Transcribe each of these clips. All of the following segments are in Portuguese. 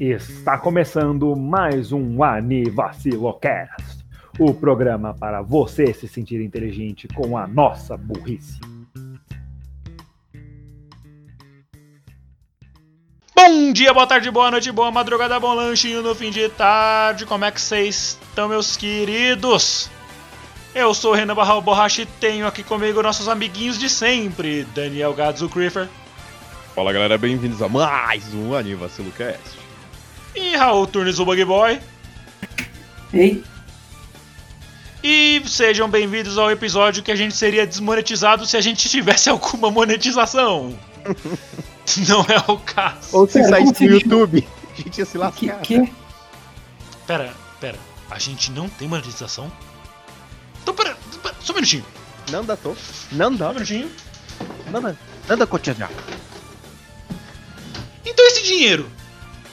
Está começando mais um Anivacilocast, o programa para você se sentir inteligente com a nossa burrice. Bom dia, boa tarde, boa noite, boa madrugada, bom lanchinho no fim de tarde. Como é que vocês estão, meus queridos? Eu sou o Renan Barral Borracha e tenho aqui comigo nossos amiguinhos de sempre, Daniel Gadzo Creeper. Fala galera, bem-vindos a mais um Anivacilo Cast. E Raul Turnes, o Bug Boy. Ei, E sejam bem-vindos ao episódio que a gente seria desmonetizado se a gente tivesse alguma monetização. Não é o caso. Ou se saísse você YouTube, a gente ia se que, lascar. que? Pera, pera. A gente não tem monetização? Só um minutinho. Não dá, tô. Não Só dá, um minutinho. não dá. Não dá continuar. Então esse dinheiro.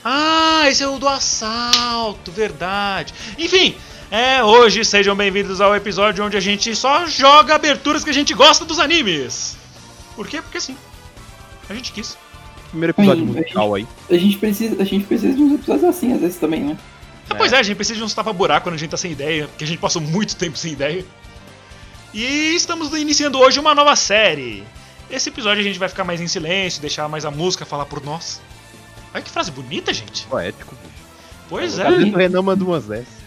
Ah, esse é o do assalto, verdade. Enfim, é, hoje sejam bem-vindos ao episódio onde a gente só joga aberturas que a gente gosta dos animes. Por quê? Porque sim. A gente quis. Primeiro episódio Ai, musical aí. A gente precisa, a gente precisa de uns episódios assim às vezes também, né? Ah, pois é, a gente precisa de uns tapa-buraco quando a gente tá sem ideia, porque a gente passou muito tempo sem ideia. E estamos iniciando hoje uma nova série. Esse episódio a gente vai ficar mais em silêncio, deixar mais a música falar por nós. Olha que frase bonita, gente. Poético, bicho. Pois é. o Renan manda umas dessas.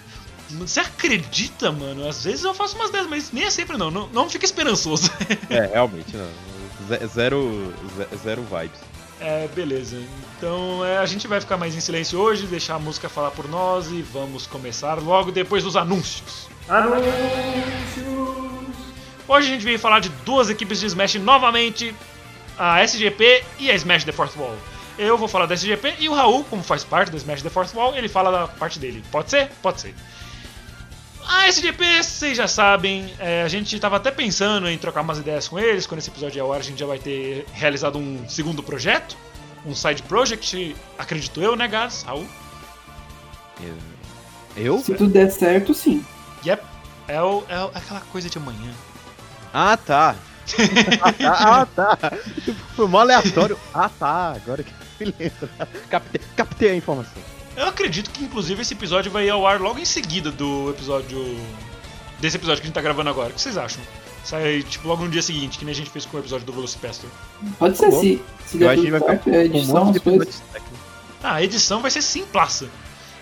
Você acredita, mano? Às vezes eu faço umas 10, mas nem é sempre não. Não, não fica esperançoso. É, realmente, não. Ze- Zero, ze- zero vibes. É, beleza. Então é, a gente vai ficar mais em silêncio hoje, deixar a música falar por nós e vamos começar logo depois dos anúncios. Hoje a gente veio falar de duas equipes de Smash novamente, a SGP e a Smash The Fourth Wall. Eu vou falar da SGP e o Raul, como faz parte da Smash The Fourth Wall, ele fala da parte dele. Pode ser? Pode ser. A SGP, vocês já sabem, é, a gente tava até pensando em trocar umas ideias com eles. Quando esse episódio é ao ar, a gente já vai ter realizado um segundo projeto, um side project, acredito eu, né, Gás? Raul? Eu? Se tudo der certo, sim. Yep. É, o, é o- aquela coisa de amanhã. Ah, tá. ah, tá. Foi mó aleatório. Ah, tá. Agora que me lembro. Captei, captei a informação. Eu acredito que, inclusive, esse episódio vai ir ao ar logo em seguida do episódio. Desse episódio que a gente tá gravando agora. O que vocês acham? Sai, tipo, logo no dia seguinte, que nem a gente fez com o episódio do Velocipastor. Pode ser, bom. se, se Eu der acho que tudo vai ficar certo, é com um edição, monte de. Ah, a edição vai ser simplaça.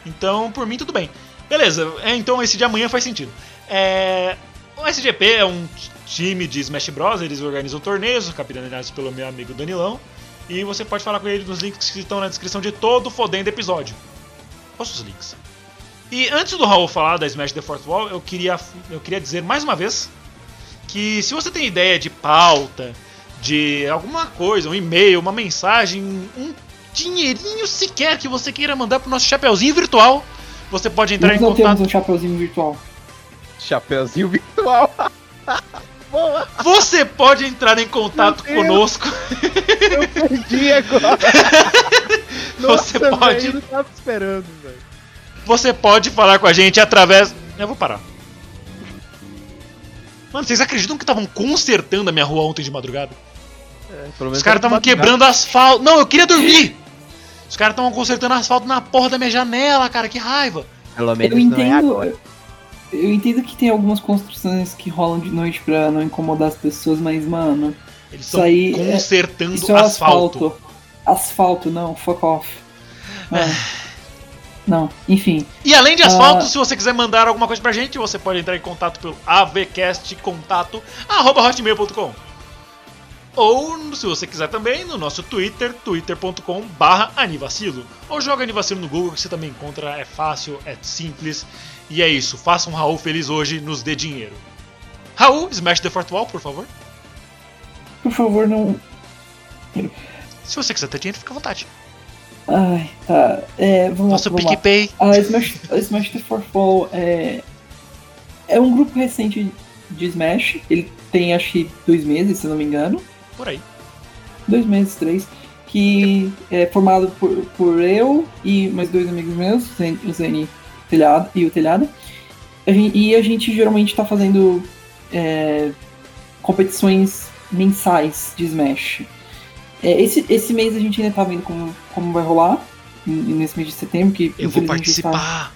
Então, por mim, tudo bem. Beleza, é, então esse de amanhã faz sentido. É, o SGP é um time de Smash Bros. Eles organizam torneios, capitaneados pelo meu amigo Danilão. E você pode falar com ele nos links que estão na descrição de todo o fodendo episódio. Posta os links. E antes do Raul falar da Smash The Fourth Wall, eu queria, eu queria dizer mais uma vez que se você tem ideia de pauta, de alguma coisa, um e-mail, uma mensagem, um dinheirinho sequer que você queira mandar pro nosso chapeuzinho virtual, você pode entrar Nós em não temos contato. um chapeuzinho virtual. Chapeuzinho virtual. Boa. Você pode entrar em contato conosco. Eu perdi agora. Você Nossa, pode- velho, Eu não tava esperando, velho. Você pode falar com a gente através. Eu vou parar. Mano, vocês acreditam que estavam consertando a minha rua ontem de madrugada? É, pelo menos Os caras estavam quebrando asfalto. Não, eu queria dormir! Os caras estavam consertando asfalto na porra da minha janela, cara, que raiva! Pelo Eu menos não é entendo. agora. eu entendo que tem algumas construções que rolam de noite pra não incomodar as pessoas, mas, mano, Eles estão aí é- consertando isso é asfalto. asfalto. Asfalto, não, fuck off. Mano. Não, enfim. E além de asfalto, Ah. se você quiser mandar alguma coisa pra gente, você pode entrar em contato pelo avcastcontato@hotmail.com. Ou, se você quiser também, no nosso Twitter, twitter.com barra anivacilo. Ou joga anivacilo no Google, que você também encontra, é fácil, é simples. E é isso, faça um Raul feliz hoje, nos dê dinheiro. Raul, smash the fourth wall, por favor. Por favor, não. Se você quiser ter dinheiro, fica à vontade. Ai, tá. É, vamos, Nosso vamos lá. PicPay. A Smash, a Smash The Fourth Fall é, é um grupo recente de Smash. Ele tem acho que dois meses, se não me engano. Por aí. Dois meses, três. Que é formado por, por eu e mais dois amigos meus, o Zen- o Zeni Telhado, e o Telhado. E a gente geralmente tá fazendo é, competições mensais de Smash. É, esse, esse mês a gente ainda tá vendo como, como vai rolar. Nesse mês de setembro, que Eu vou está- participar.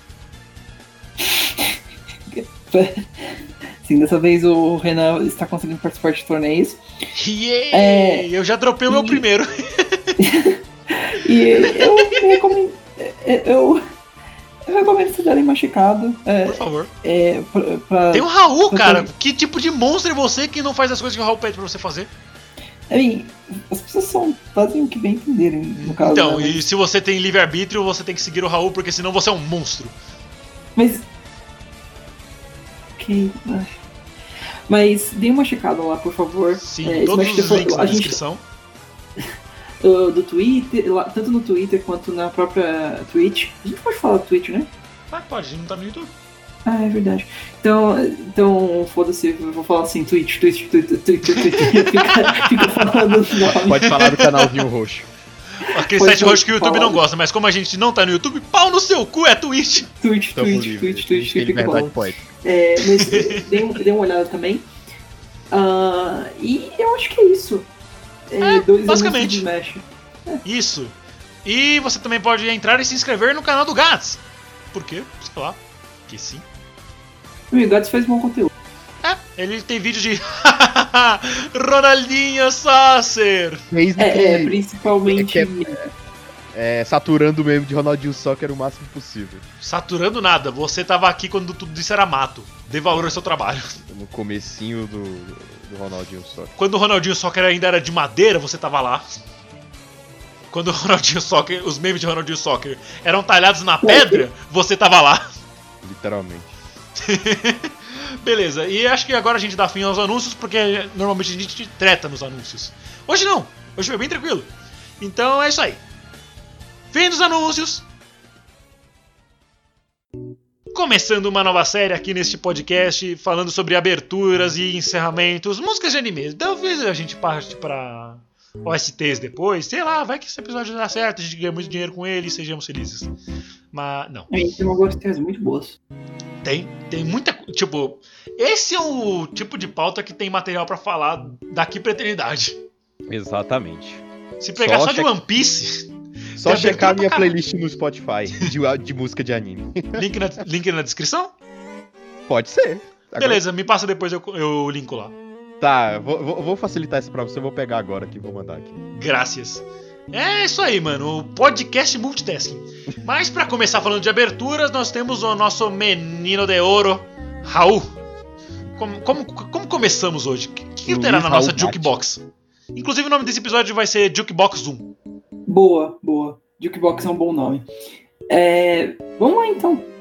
Sim, dessa vez o Renan está conseguindo participar de torneios. Yeah! É, eu já dropei o meu primeiro. E eu recomendo. Eu, eu recomendo vocês darem uma checada. É, Por favor. é, pra, pra- Tem o Raul, eu cara. Que tipo de monstro é você que não faz as coisas que o Raul pede pra você fazer? Assim, as pessoas são, fazem o que bem entenderem, no caso. Então, né? e se você tem livre-arbítrio, você tem que seguir o Raul, porque senão você é um monstro. Mas. Ok. Mas dê uma checada lá, por favor. Sim, É, todos os links na gente- descrição. do, do Twitter, lá- tanto no Twitter quanto na própria Twitch. A gente pode falar do Twitch, né? Ah, pode, a gente não tá no YouTube. Ah, é verdade. Então, então foda-se, eu vou falar assim, Twitch, Twitch, Twitch, Twitch, Twitch. fica, fica falando. Pode falar do canalzinho roxo. Aquele Pode site roxo que o YouTube não gosta, mas como a gente não tá no YouTube, pau no seu cu é Twitch. Twitch, Twitch. Twitch, A Twitch, liberdade bom. poética. É, mas dê, um- uma olhada também. Ah, e eu acho que é isso. É, É, dois basicamente. Smash. Isso. E você também pode entrar e se inscrever no canal do Gats. Por quê? Sei lá. Que sim. O Gatos faz bom conteúdo. É, ele tem vídeo de Ronaldinho Sasser. É, é, principalmente. É que é, saturando o meme de Ronaldinho Soccer o máximo possível. Saturando nada, você tava aqui quando tudo isso era mato. Dê valor ao seu trabalho. No comecinho do, do Ronaldinho Soccer. Quando o Ronaldinho Soccer ainda era de madeira, você tava lá. Quando o Ronaldinho Soccer, os memes de Ronaldinho Soccer eram talhados na pedra, você tava lá. Literalmente. Beleza, e acho que agora a gente dá fim aos anúncios, porque normalmente a gente treta nos anúncios. Hoje não, hoje foi bem tranquilo. Então é isso aí. Fim dos anúncios. Começando uma nova série aqui neste podcast, falando sobre aberturas e encerramentos, músicas de anime. Talvez a gente parte pra OSTs depois, sei lá, vai que esse episódio dá certo, a gente ganha muito dinheiro com ele e sejamos felizes. Mas não. Tem uma gosteiras muito boas. Tem, tem muita. Tipo, esse é o tipo de pauta que tem material pra falar daqui pra eternidade. Exatamente. Se pegar Só só, de One Piece, Só checar minha playlist no Spotify de, de música de anime. link na, link na descrição? Pode ser. Agora- Beleza, me passa depois, eu, eu linko lá. Tá, vou, vou- vou facilitar isso pra você, eu vou pegar agora aqui, vou mandar aqui. Graças. É isso aí, mano. O podcast multitasking. Mas pra começar falando de aberturas, nós temos o nosso menino de ouro, Raul. Como, como, como começamos hoje? O que, que terá na Raul nossa Bate. Jukebox? Inclusive o nome desse episódio vai ser Jukebox 1. Boa, boa. Jukebox é um bom nome. É, vamos lá então.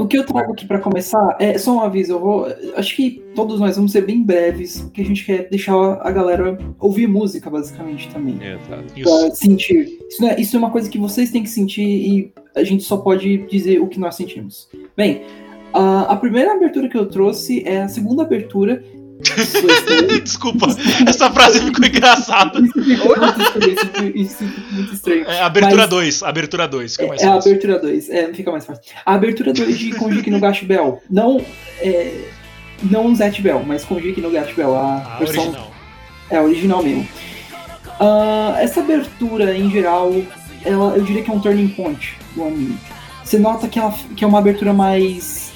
O que eu trago aqui pra começar é só um aviso. Eu vou, acho que todos nós vamos ser bem breves, porque a gente quer deixar a galera ouvir música, basicamente, também. Exato. Isso. Pra sentir. Isso, é, isso é uma coisa que vocês têm que sentir e a gente só pode dizer o que nós sentimos. Bem, a, a primeira abertura que eu trouxe é a segunda abertura. É- Desculpa, essa frase ficou engraçada. isso ficou muito estranho. É, abertura Mas- 2, abertura 2, fica mais É fácil. abertura 2, é, fica mais fácil. A abertura 2 de Konjiki no Gash Bell. Não, é, não Zet Bell, mas Konjiki no Gash Bell. A A versão original. é a original mesmo. Ah, essa abertura, em geral, ela, eu diria que é um turning point do anime. Você nota que, ela, que é uma abertura mais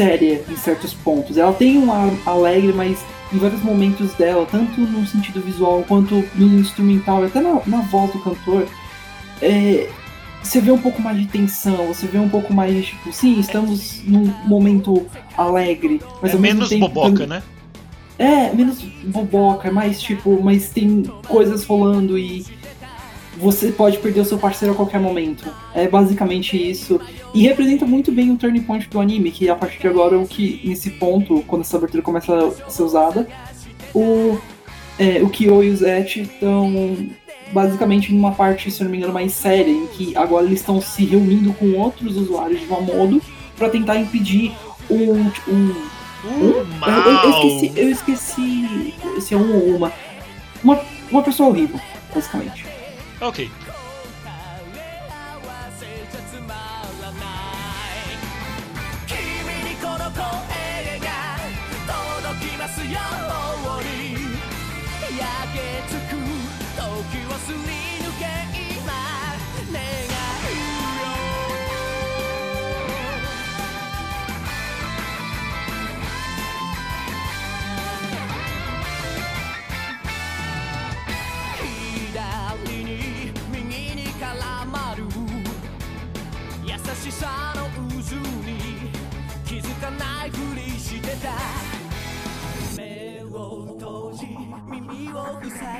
séria em certos pontos. Ela tem um ar alegre, mas em vários momentos dela, tanto no sentido visual quanto no instrumental, até na, na voz do cantor, é, você vê um pouco mais de tensão, você vê um pouco mais de tipo, sim, estamos num momento alegre, mas é menos tempo boboca, né? é, menos boboca, é mais tipo, mas tem coisas rolando e você pode perder o seu parceiro a qualquer momento. É basicamente isso. E representa muito bem o turning point do anime, que a partir de agora o que, nesse ponto, quando essa abertura começa a ser usada, o, é, o Kyo e o Zet estão basicamente numa parte, se não me engano, mais séria, em que agora eles estão se reunindo com outros usuários de Mamodo para tentar impedir um, um eu, mal. eu- eu esqueci, eu esqueci se é um ou uma. Uma, uma pessoa horrível, basicamente. Ok.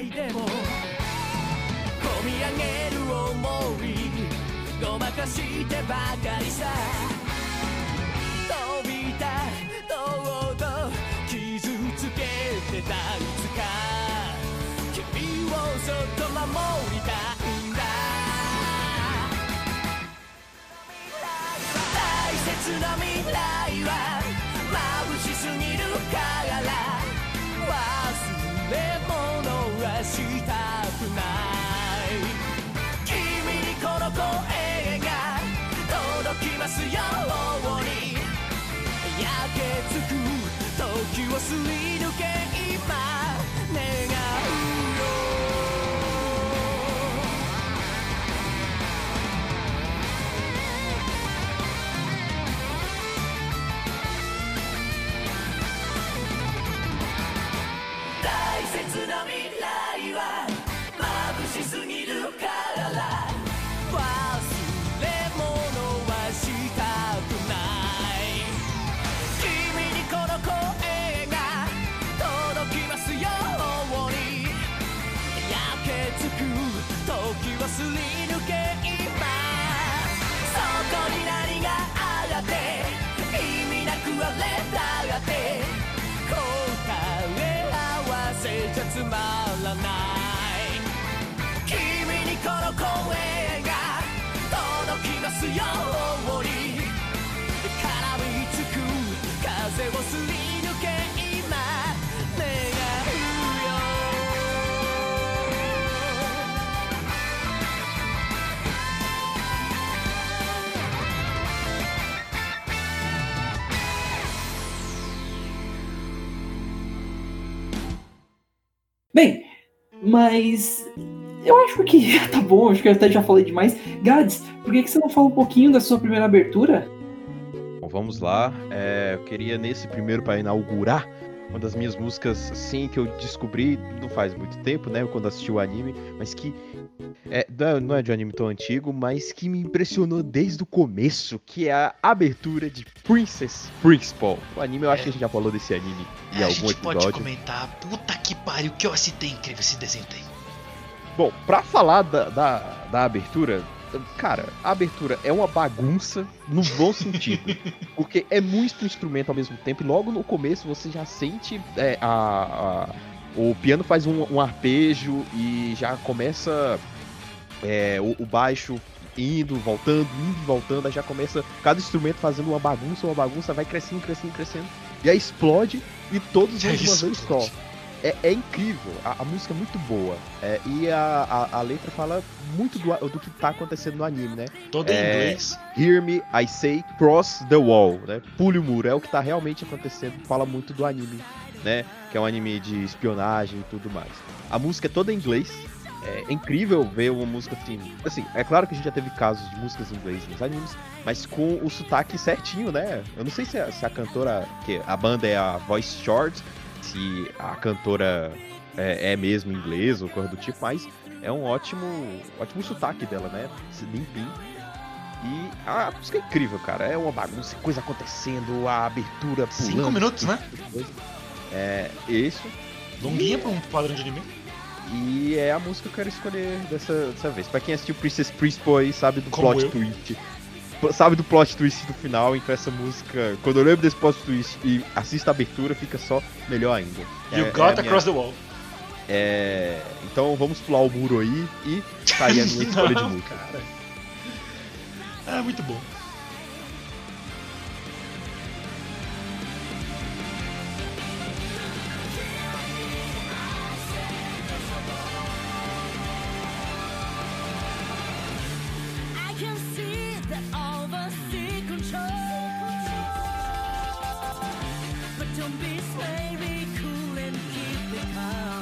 歳でも込み上げる想いごまかしてばかりさ。飛びたとうと傷つけてたいつか。君をそっと守りたいんだ。大切な未来は sleep. Mas eu acho que tá bom, acho que eu até já falei demais. Gads, por que, que você não fala um pouquinho da sua primeira abertura? Bom, vamos lá. É, eu queria nesse primeiro para inaugurar uma das minhas músicas, assim, que eu descobri não faz muito tempo, né? Quando assisti o anime, mas que é, não é- é de um anime tão antigo, mas que me impressionou desde o começo, que é a abertura de Princess Principal. O anime, eu acho que a gente já falou desse anime em É, a algum gente pode episódio. comentar. Puta que pariu, que eu citei incrível esse desenho tem. Bom, pra falar da, da, da abertura, cara, a abertura é uma bagunça no bom sentido. porque é muito instrumento ao mesmo tempo e logo no começo você já sente é, a, a- o piano faz um, um arpejo e já começa é, o, o baixo indo, voltando, indo e voltando, aí já começa cada instrumento fazendo uma bagunça, uma bagunça, vai crescendo, crescendo, crescendo, e aí explode e todos vão de uma vez só. É, é incrível, a, a música é muito boa. é, e a, a, a letra fala muito do, do que tá acontecendo no anime, né? Todo em É. inglês. Hear me, I say, cross the wall, né? Pule o muro, é o que tá realmente acontecendo, fala muito do anime, né? Que é um anime de espionagem e tudo mais. A música é toda em inglês. É incrível ver uma música assim. Assim, é claro que a gente já teve casos de músicas em inglês nos animes, mas com o sotaque certinho, né? Eu não sei se a, se a cantora, que a banda é a Voice Short, se a cantora é, é mesmo inglês ou coisa do tipo, mas é um ótimo, ótimo sotaque dela, né? Limpinho. E a música é incrível, cara. É uma bagunça, coisa acontecendo, a abertura pulando. Cinco minutos, né? É, isso. Longuinha pra um padrão de anime. E é a música que eu quero escolher dessa, dessa vez. Pra quem assistiu Princess Principal aí, sabe do Como plot eu. twist. P- Sabe do plot twist do final, então essa música, quando eu lembro desse plot twist e assisto a abertura, fica só melhor ainda. You É- got é a minha- across the wall. é, Então vamos pular o muro aí e tá aí a minha escolha de música. cara. É muito bom. That all the sea control. But don't be swayed, be cool and keep it calm.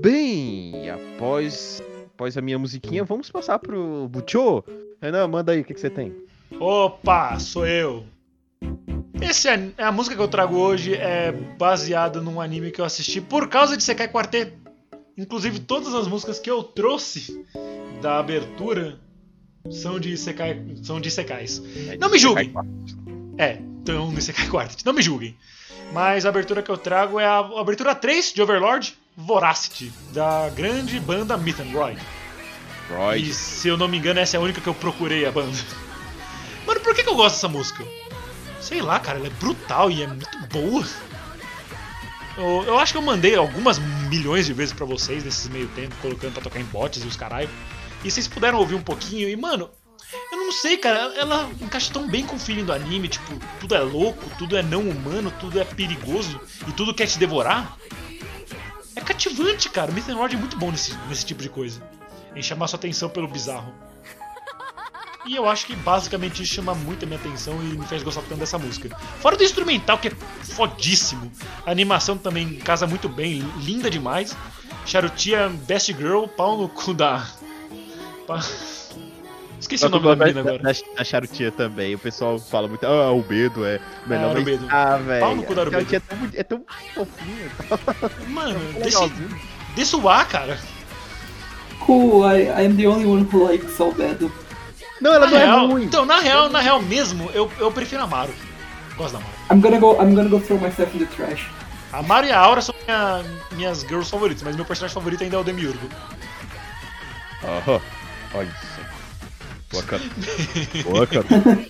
Bem! Após, após a minha musiquinha, vamos passar pro Butchô. Renan, manda aí, o que, que você tem? Opa, sou eu. Esse é a música que eu trago hoje é baseada num anime que eu assisti por causa de Sekai Quartet. Inclusive todas as músicas que eu trouxe da abertura são de Sekai, são de Sekais. Não me julguem. É, então no Sekai Quartet. Não me julguem. Mas a abertura que eu trago é a abertura 3 de Overlord Voracity, da grande banda Myth and Roy. E Freud. se eu não me engano, essa é a única que eu procurei a banda. Mano, por que, que eu gosto dessa música? Sei lá, cara, ela é brutal e é muito boa. Eu, eu acho que eu mandei algumas milhões de vezes pra vocês nesses meio tempo, colocando pra tocar em bots e os caralho. E vocês puderam ouvir um pouquinho e, mano, eu não sei, cara, ela encaixa tão bem com o feeling do anime, tipo, tudo é louco, tudo é não humano, tudo é perigoso e tudo quer te devorar. É cativante, cara. O Myth and é muito bom nesse, nesse tipo de coisa. Em chamar sua atenção pelo bizarro. E eu acho que basicamente isso chama muito a minha atenção e me fez gostar tanto dessa música. Fora do instrumental, que é fodíssimo. A animação também casa muito bem, linda demais. Charutia Best Girl, pau no cu da. Esqueci o Só que nome da gosto menina agora. da, da charutinha também. O pessoal fala muito, ah, o medo é melhor. Ah, Arubedo. Ah, Pau velho. no cu da é tão, é tão fofinha. Mano, tão desse, legalzinho. desse ar, cara. Cool, I, I am the only one who likes Albedo. Não, ela Na não real, é ruim. então, na real, na real mesmo, eu, eu prefiro a Maru. Gosto da Maru. I'm gonna go I'm gonna go throw myself in the trash. A Maru e a Aura são minha- minhas girls favoritas, mas meu personagem favorito ainda é o Demiurgo. Aham. Olha isso. Waka. Waka.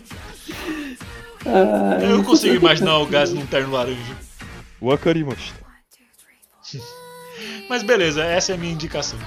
Ah, Eu não consigo imaginar o Gás num terno laranja. Wakarimashita. Mas beleza, essa é a minha indicação.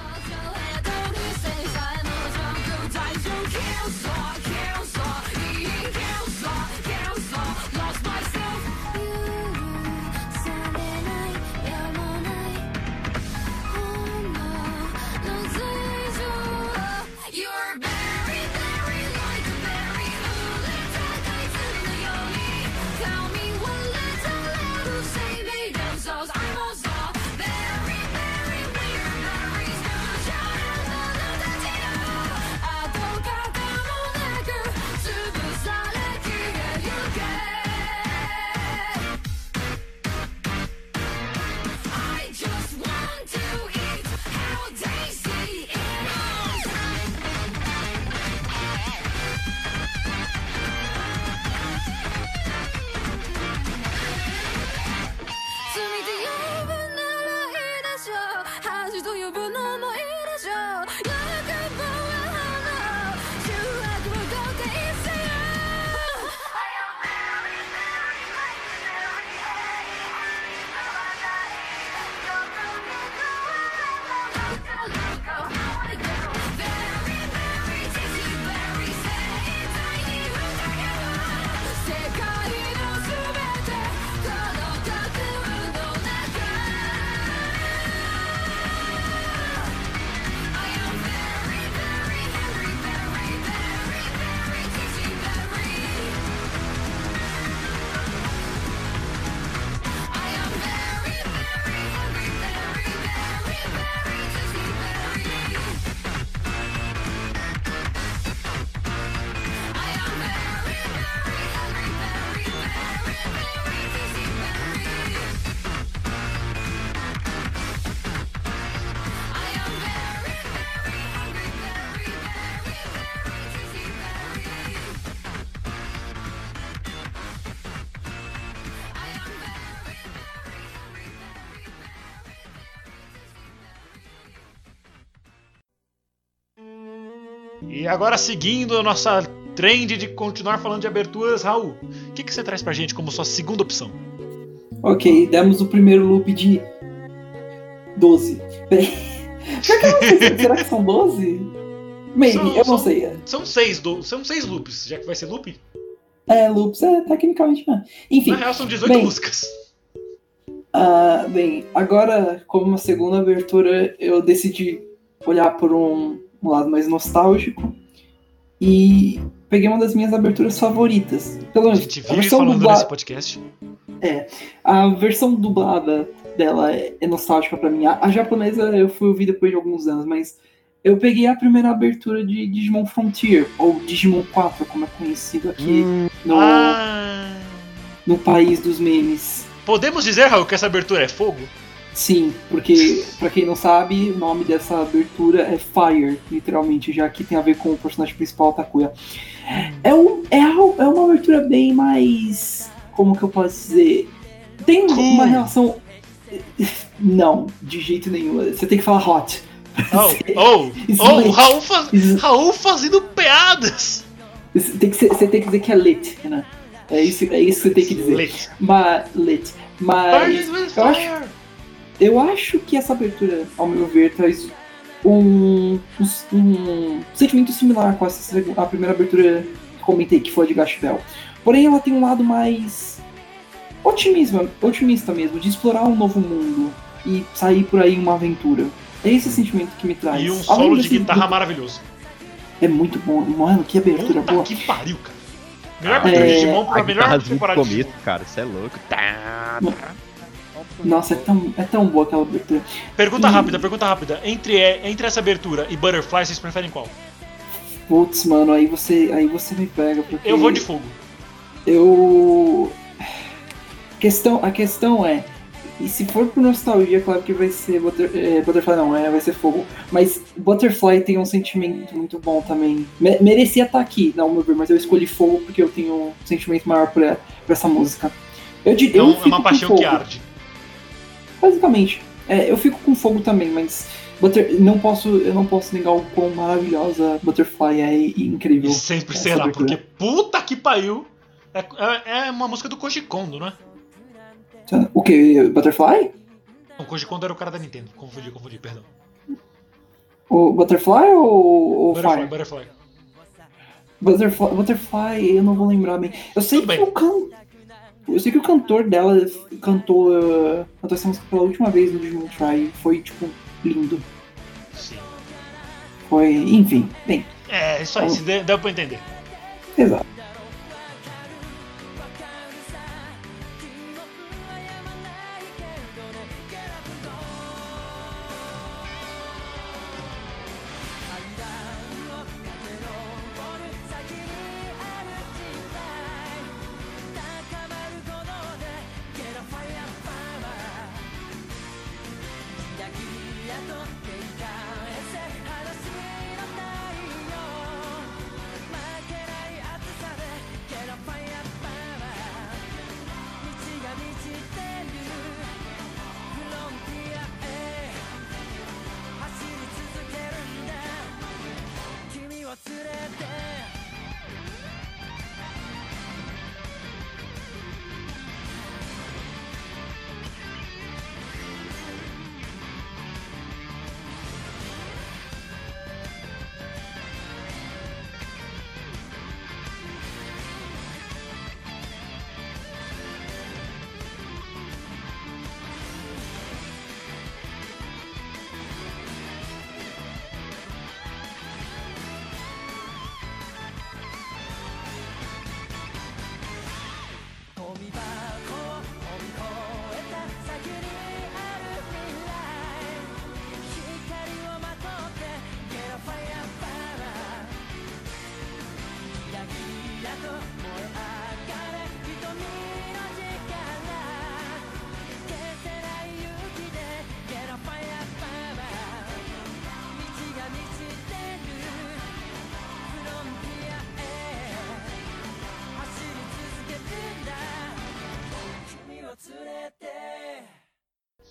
E agora, seguindo a nossa trend de continuar falando de aberturas, Raul, o que, que você traz pra gente como sua segunda opção? Ok, demos o primeiro loop de 12. Bem, pior que eu não sei se- será que são 12? Maybe, São- eu não são- sei. São seis, do, são seis loops, já que vai ser loop. É, loops é tecnicamente não. Enfim, Na real, são 18 bem. músicas. ah, bem, agora, como uma segunda abertura, eu decidi olhar por um, um lado mais nostálgico e peguei uma das minhas aberturas favoritas. Pelo A menos, gente a vive versão, falando dubla- nesse podcast. a versão dublada dela é, é nostálgica pra mim. A, a japonesa eu fui ouvir depois de alguns anos, mas eu peguei a primeira abertura de Digimon Frontier, ou Digimon 4, como é conhecido aqui Hum, no, Ah, no país dos memes. podemos dizer, Raul, que essa abertura é fogo? Sim, porque, pra quem não sabe, o nome dessa abertura é Fire, literalmente, já que tem a ver com o personagem principal, Takuya. É, um, é, é uma abertura bem mais. Como que eu posso dizer? Tem uma relação. Não, de jeito nenhum. Você tem que falar hot. Oh, oh, oh. Raul, faz... Raul fazendo piadas! Você tem que, você tem que dizer que é lit, né? É isso, é isso que você tem que dizer. Lit. Mas, lit. Mas. Eu acho- fire. Eu acho que essa abertura, ao meu ver, traz um, um, um sentimento similar com essa, a primeira abertura que comentei, que foi a de Gash Bell. Porém, ela tem um lado mais otimismo, otimista mesmo, de explorar um novo mundo e sair por aí em uma aventura. É esse o sentimento que me traz. E um Além solo de guitarra maravilhoso. É muito bom. Mano, que abertura Puta boa. que pariu, cara. Melhor abertura de é, Digimon a pra melhor do temporada de começo, Digimon. cara, isso é louco. Tá, tá. Nossa, é tão, é tão boa aquela abertura. Pergunta E- rápida, pergunta rápida. Entre, é, entre essa abertura e Butterfly, vocês preferem qual? Putz, mano, aí você, aí você me pega. Porque Eu vou de fogo. Eu. Questão, a questão é. E se for por nostalgia, claro que vai ser Butter, é, Butterfly, não, é, vai ser fogo. Mas Butterfly tem um sentimento muito bom também. Me- merecia estar aqui, não, meu ver, mas eu escolhi fogo porque eu tenho um sentimento maior por, por essa música. Eu, Então é uma paixão que arde. Basicamente. É, eu fico com fogo também, mas Butter, não posso, eu não posso negar o quão maravilhosa Butterfly é e, incrível. E sempre será, porque puta que pariu. É, é- é uma música do Koji Kondo, não é? O que? Butterfly? Não, o Koji Kondo era o cara da Nintendo. Confundi, confundi, perdão. O Butterfly ou, ou Butterfly, Fire? Butterfly. Butterfly, Butterfly, eu não vou lembrar bem. Eu sei Tudo que bem. o can... Eu sei que o cantor dela cantou, uh, cantou essa música pela última vez no Digimon Try. Foi, tipo, lindo. Sim. Foi, enfim, bem, É, isso aí, se deu, deu pra entender. exato.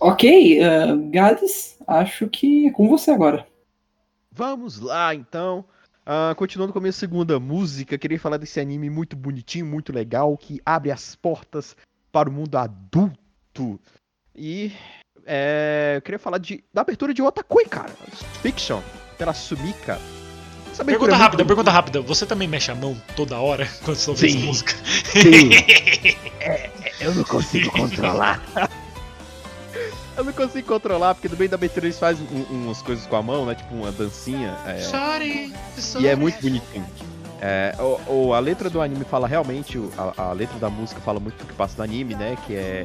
Ok, uh, Gades, acho que é com você agora. Vamos lá, então. Ah, continuando com a minha segunda música, queria falar desse anime muito bonitinho, muito legal, que abre as portas para o mundo adulto. E é, eu queria falar de, da abertura de Otakoi, cara. Fiction, pela Sumika. Pergunta é muito rápida, pergunta rápida. Você também mexe a mão toda hora quando você ouve essa música? Sim. É, eu não consigo controlar. eu não consigo controlar, porque no meio da abertura eles fazem um- umas coisas com a mão, né? Tipo uma dancinha. é, Sorry, e é muito bonitinho. É, o, o- a letra do anime fala realmente, a, a letra da música fala muito do que passa no anime, né? Que é.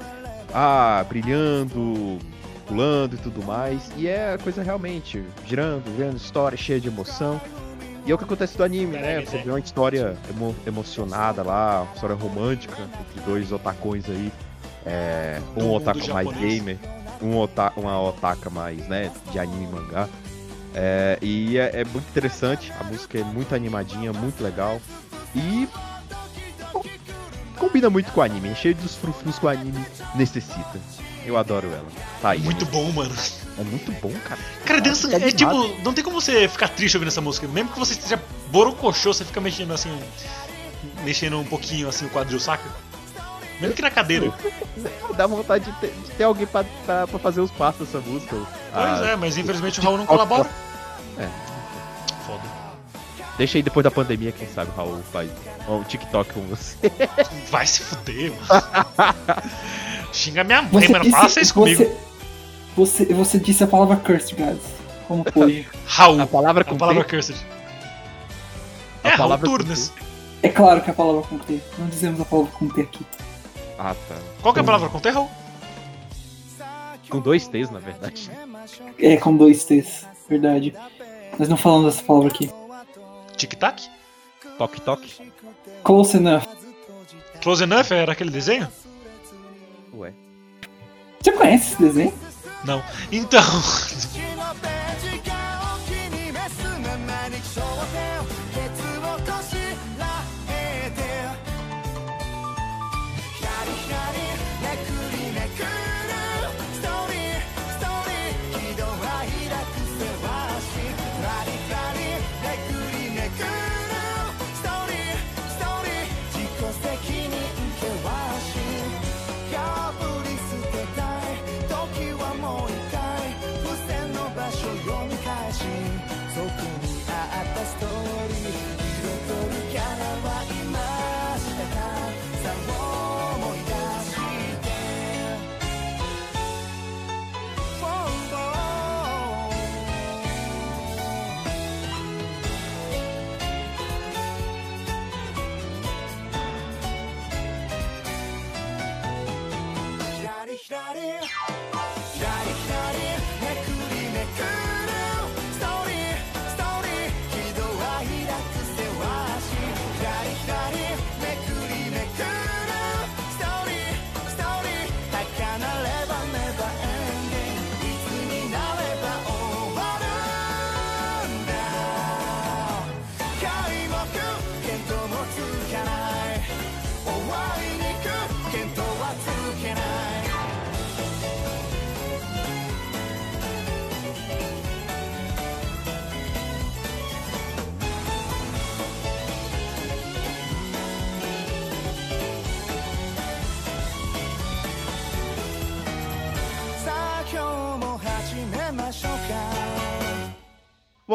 Ah, brilhando, pulando e tudo mais. E é a coisa realmente, girando, girando, história cheia de emoção. E é o que acontece do anime, né? Você vê uma história emo- emocionada lá, uma história romântica entre dois otacões aí. É, um otaka mais gamer, um ota uma otaka mais, né, de anime e mangá. É, e é, é muito interessante, a música é muito animadinha, muito legal. E bom, combina muito com o anime, é cheio dos frufrus que o anime necessita. Eu adoro ela. Tá aí. Muito bom, mano. É muito bom, cara. Cara, dança fica é tipo. Não tem como você ficar triste ouvindo essa música. Mesmo que você esteja borocochô, você fica mexendo assim. Mexendo um pouquinho assim o quadril, saca? Mesmo que na cadeira. Dá vontade de ter, de ter alguém pra, pra, pra fazer os passos dessa música. Pois Ah, é, mas infelizmente o Raul não colabora. É. Foda. Deixa aí depois da pandemia, quem sabe o Raul faz um TikTok com você. Vai se fuder, mano. Xinga minha mãe, mano. disse- Faça isso comigo. Você, você, você disse a palavra cursed, guys. Como pôde? Raul. A palavra A palavra cursed. A É, Raul palavra com Turnes. É claro que é a palavra com T. Não dizemos a palavra com T aqui. Ah, tá. Qual que é a palavra com T, Raul? Com dois T's, na verdade. É com dois T's, verdade. Nós não falamos essa palavra aqui. Tic-tac? Toque. Close enough. Close Enough era aquele desenho? Ué. Você conhece esse desenho? Não. Então.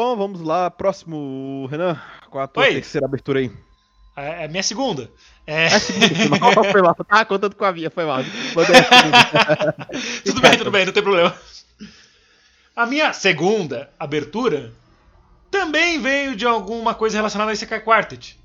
Bom, vamos lá. Próximo, Renan. Com a tua Oi. terceira abertura aí. É é a minha segunda. É. É a segunda, foi mal, foi mal. Tava contando com a minha, foi mal. Tudo bem, tudo bem, não tem problema. A minha segunda abertura também veio de alguma coisa relacionada a Isekai Quartet.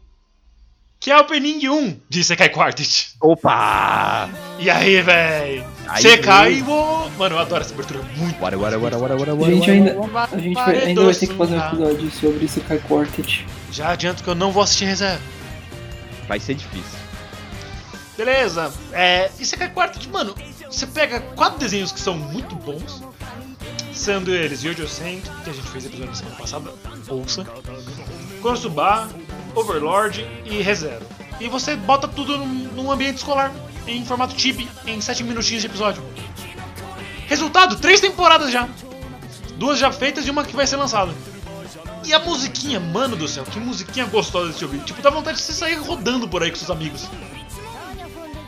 Que é o Opening 1 de Isekai Quartet. Opa! E aí, véi? Sekai wo... Mano, eu adoro essa abertura muito. Wara, wara, wara, wara, wara, A wara, gente ainda, a gente vai, ainda vai ter que fazer um episódio sobre esse Kai Quartet. Já adianto que eu não vou assistir reserva. Vai ser difícil. Beleza. É, Isekai Quartet, mano, você pega quatro desenhos que são muito bons, sendo eles Yojo Sen, que a gente fez episódio na semana passada, ouça, Konosuba, Overlord e ReZero. E você bota tudo num, ambiente escolar, em formato chibi, em 7 minutinhos de episódio. Resultado, três temporadas já. Duas já feitas e uma que vai ser lançada. E a musiquinha, mano do céu, que musiquinha gostosa de se ouvir. Tipo, dá vontade de você sair rodando por aí com seus amigos.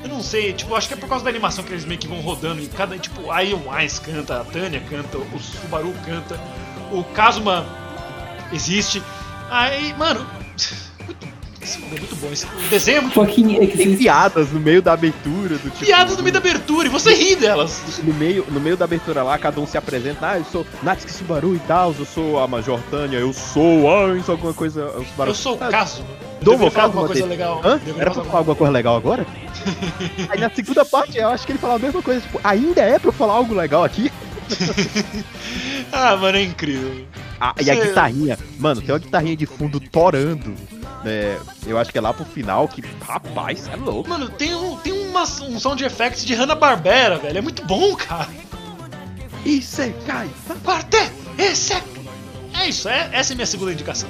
Eu não sei, tipo, acho que é por causa da animação que eles meio que vão rodando. E cada, tipo, a Ion Wise canta, a Tânia canta, o Subaru canta, o Kazuma existe. Aí, mano, esse filme é muito bom. Esse, o desenho é muito Fucking Tem piadas no meio da abertura do tipo. piadas no meio da abertura e você ri delas. No meio, no meio da abertura lá, cada um se apresenta. Ah, eu sou Natsuki Subaru e tal, eu sou a Major Tânia, eu sou Ans, alguma coisa. Eu sou o Ah. Eu Dou deveria o falar Kazuma alguma coisa legal. Hã? Era pra falar falar alguma coisa legal agora? Aí na segunda parte eu acho que ele fala a mesma coisa, tipo, ainda é pra eu falar algo legal aqui? Ah, mano, é incrível. Ah, e a guitarrinha, mano, tem uma guitarrinha de fundo torando. Né? eu acho que é lá pro final que, rapaz, é louco. Mano, tem, um, tem uma, um sound effects de Hanna-Barbera, velho. É muito bom, cara. Cê cai. Quarté, esse é... É isso, é, essa é a minha segunda indicação.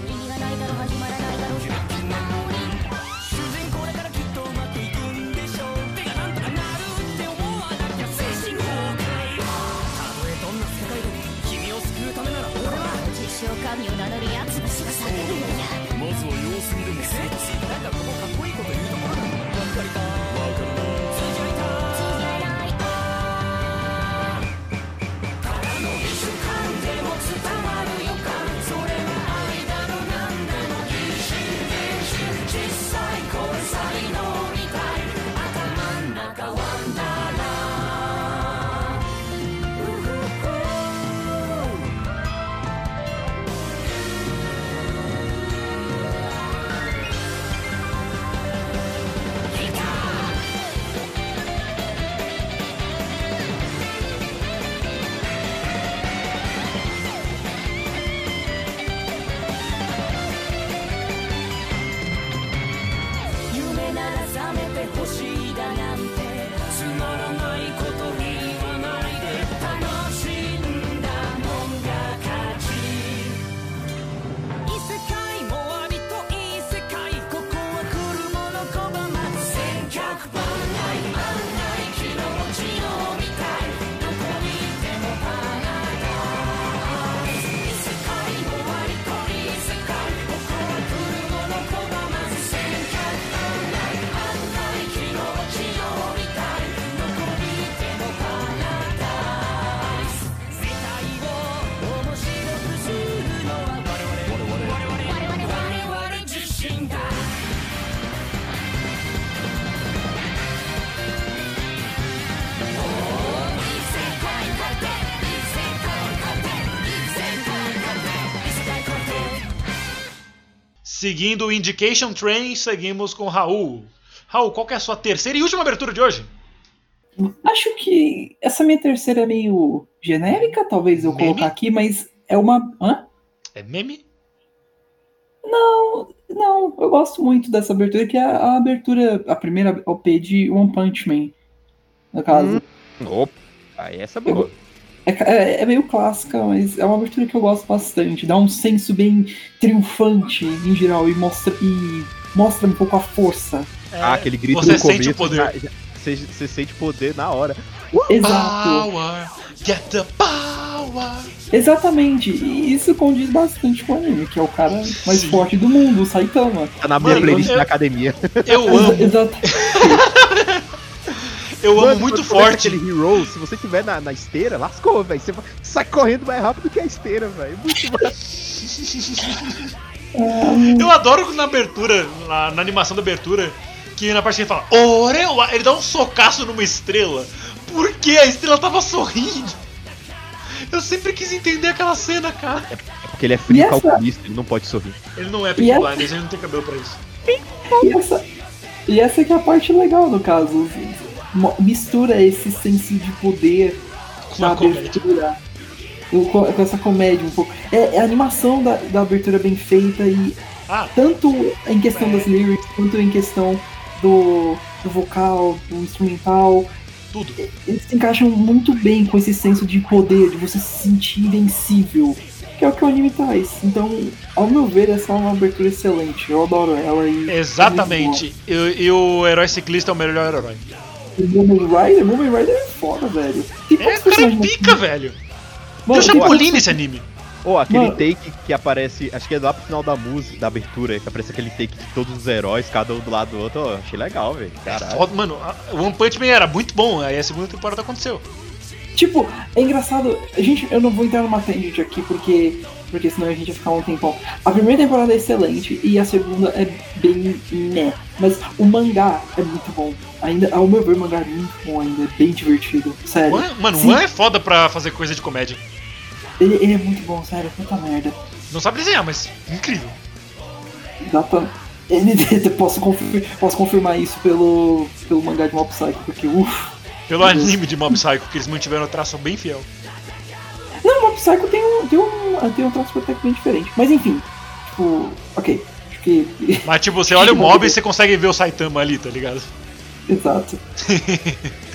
Seguindo o Indication Train, seguimos com Raul. Raul, qual que é a sua terceira e última abertura de hoje? Acho que essa minha terceira é meio genérica, talvez eu Meme? colocar aqui, mas é uma. Hã? É meme? Não, não, eu gosto muito dessa abertura, que é a abertura, a primeira OP de One Punch Man. No caso. Hum. Opa, aí essa é boa. Ca- é- é meio clássica, mas é uma abertura que eu gosto bastante. Dá um senso bem triunfante em geral e mostra, e mostra um pouco a força. É, Ah, aquele grito você no sente começo, o poder. já- Você, você sente poder na hora. Exato. Power, get the power. Exatamente. E isso condiz bastante com o anime, que é o cara mais Sim. forte do mundo, o Saitama. Tá na minha Mano, playlist eu- da academia. Eu amo, Exato. eu amo Mano, muito quando começa forte. Aquele hero, se você tiver na, na esteira, lascou, velho. Você vai- sai correndo mais rápido que a esteira, velho. Muito mais. Eu adoro na abertura, na, na animação da abertura, que na parte que ele fala Orewa, ele dá um socaço numa estrela. Porque a estrela tava sorrindo. Eu sempre quis entender aquela cena, cara. Porque ele é frio E essa- calculista, ele não pode sorrir. Ele não é essa- Blinders, ele não tem cabelo pra isso. E essa, e essa que é a parte legal do caso. Mistura esse senso de poder Com a abertura. Com, com essa comédia um pouco. É, é a animação da, da abertura bem feita e Ah, tanto em questão das lyrics, quanto em questão do, do vocal, do instrumental. tudo. Eles se encaixam muito bem com esse senso de poder, de você se sentir invencível. Que é o que o anime traz. Então, ao meu ver, essa é uma abertura excelente. Eu adoro ela e. Exatamente. E, e o herói ciclista é o melhor herói. O Moment Rider, Moment Rider é foda, velho. Tem É, o cara é pica, velho. Mano, Tem o Chapolin nesse anime. Ou aquele Mano. take que aparece, acho que é lá pro final da música, da abertura, que aparece aquele take de todos os heróis, cada um do lado do outro. Ó, achei legal, velho. Caralho. Foda, mano, o One Punch Man era muito bom, aí a segunda temporada aconteceu. Tipo, é engraçado. A gente, eu não vou entrar numa tangent aqui porque, porque senão a gente vai ficar um tempão. A primeira temporada é excelente e a segunda é bem né. Mas o mangá é muito bom. Ainda, ao meu ver, o mangá é muito bom ainda, é bem divertido. Sério. One- mano, o. One é foda pra fazer coisa de comédia. Ele, ele é muito bom, sério, puta merda. Não sabe desenhar, mas incrível. Dá pra. Ele, posso, confir- posso confirmar isso pelo, pelo mangá de Mob Psycho, porque uff. Pelo anime de Mob Psycho, que eles mantiveram o traço bem fiel. Não, Mob Psycho tem um, tem um, tem um traço bem diferente. Mas enfim, tipo, ok. Acho que. Mas tipo, você olha o Mob e você consegue ver o Saitama ali, tá ligado? Exato.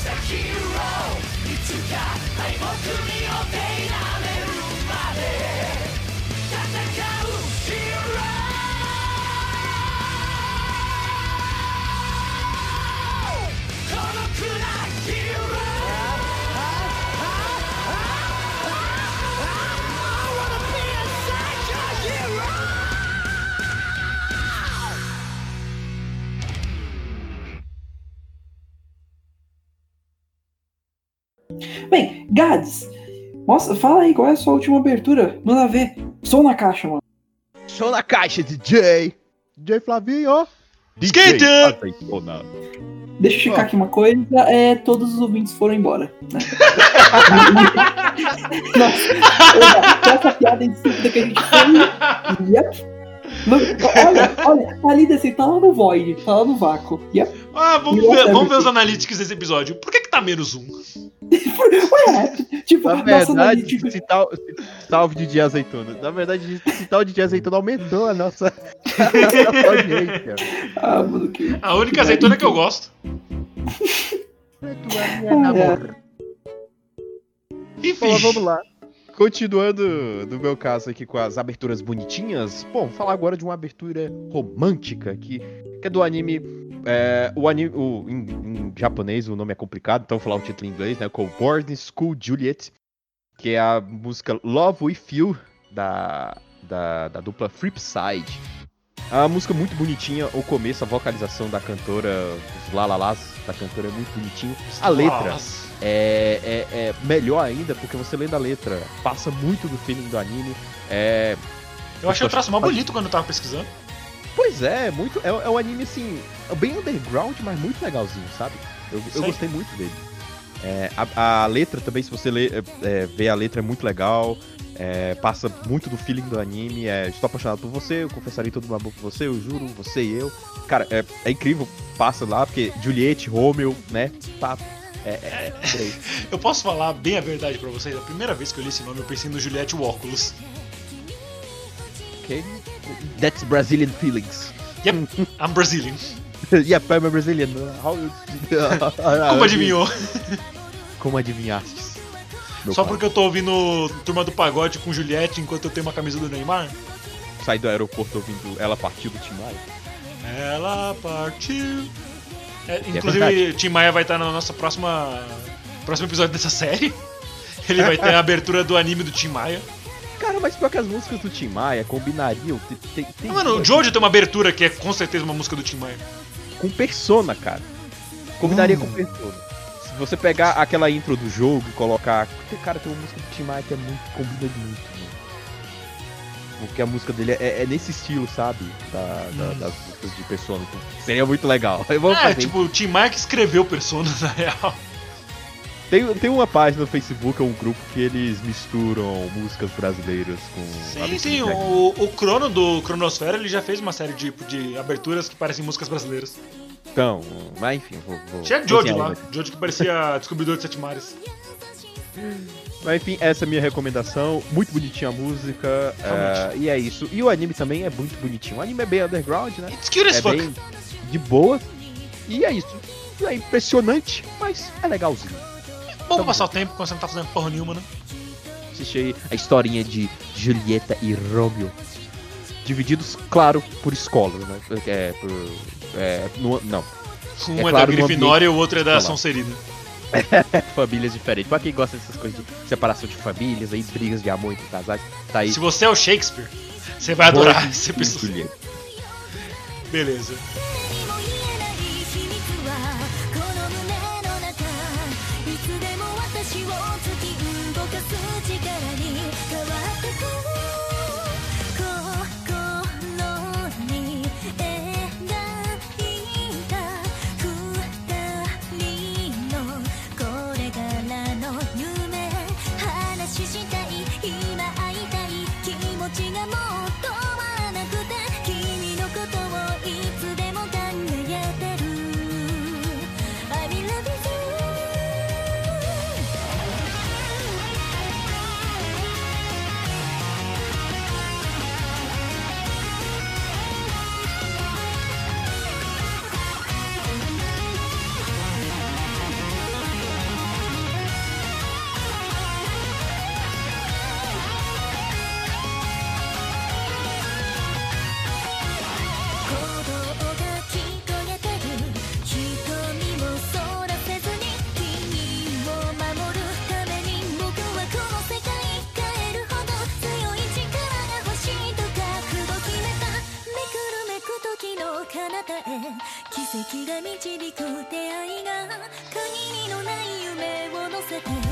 したヒーローいつか敗北によって Gads, mostra, fala aí qual é a sua última abertura. Manda ver. Som na caixa, mano. Show na caixa, DJ! DJ Flavinho! Azeitona. Deixa eu checar aqui uma coisa. É, todos os ouvintes foram embora. Né? Nossa, essa piada insípida que a gente fez. Yep. Olha, olha, a Lida assim, tá lá no void, tá lá no vácuo. Yep. Ah, vamos Nossa, ver, vamos ver os analytics desse episódio. Por que que tá menos um? Ué, tipo, Na nossa verdade, o- citar o DJ Azeitona. Na verdade, citar o DJ Azeitona aumentou a nossa, a nossa audiência. Ah, mano, que. A única azeitona que eu gosto. Enfim. Bom, vamos lá. Continuando no meu caso aqui com as aberturas bonitinhas, bom, vou falar agora de uma abertura romântica que, que é do anime. é, o anime. O, em, em japonês o nome é complicado, então vou falar o título em inglês, né? Com Boarding School Juliet, que é a música Love With You da, da, da dupla Flipside. A música muito bonitinha, o começo, a vocalização da cantora, os lalalás da cantora é muito bonitinho. A letra é, é, é melhor ainda porque você lendo a letra passa muito do feeling do anime. É, Eu achei o traço mais bonito quando eu tava pesquisando. Pois é, muito, é, é um anime assim, bem underground, mas muito legalzinho, sabe? Eu, eu gostei muito dele. É, a, a letra também, se você lê, é, é, vê a letra, é muito legal. é, passa muito do feeling do anime. É, estou apaixonado por você, eu confessaria todo meu amor por você, eu juro, você e eu. Cara, é, é incrível, passa lá, porque Juliette, Romeo, né? Tá, é. Eu posso falar bem a verdade pra vocês? A primeira vez que eu li esse nome, eu pensei no Juliette Óculos. Ok? That's Brazilian feelings. Yep, I'm Brazilian. yep, I'm a Brazilian. How you... Como adivinhou? Como adivinhastes? Meu Só pai. porque eu tô ouvindo Turma do Pagode com Juliette enquanto eu tenho uma camisa do Neymar? Saí do aeroporto ouvindo ela partiu do Tim Maia. Ela partiu. É, verdade. inclusive, Tim Maia vai estar na nossa próxima. Próximo episódio dessa série. Ele vai ter a abertura do anime do Tim Maia. Cara, mas pior que as músicas do Tim Maia combinariam. Tem, tem, tem mano, o Jojo tem uma abertura que é com certeza uma música do Tim Maia. Com Persona, cara. Combinaria Hum. com Persona. Se você pegar aquela intro do jogo e colocar. Cara, tem uma música do Tim Maia que é muito. combina muito, mano. Porque a música dele é, é nesse estilo, sabe? Da, da- Hum. das músicas de Persona. Então, seria muito legal. Eu vou É, fazer. tipo, o Tim Maia que escreveu Persona, na real. Tem, tem uma página no Facebook, um grupo que eles misturam músicas brasileiras com. Sim, sim, o, o Crono do Cronosfera ele já fez uma série de, de aberturas que parecem músicas brasileiras. Então, mas enfim, vou. vou Tinha Jojo lá. Jojo que parecia Descobridor de Sete Mares. Mas enfim, essa é a minha recomendação. Muito bonitinha a música. É, e é isso. E o anime também é muito bonitinho. O anime é bem underground, né? It's cute as É fuck. bem de boa. E é isso. É impressionante, mas é legalzinho. Bom pra passar o tempo quando você não tá fazendo porra nenhuma, né? Assiste aí a historinha de Julieta e Romeo. Divididos, claro, por escolas, né? É, por. É, no- não, Um É é, claro, da Grifinória e o outro é da. Sonserina. famílias diferentes. Pra quem gosta dessas coisas de separação de famílias, aí, brigas de amor entre casais, tá aí. Se você é o Shakespeare, você vai adorar esse episódio. Beleza. 方へ奇跡が導く出会いが限りのない夢を乗せて。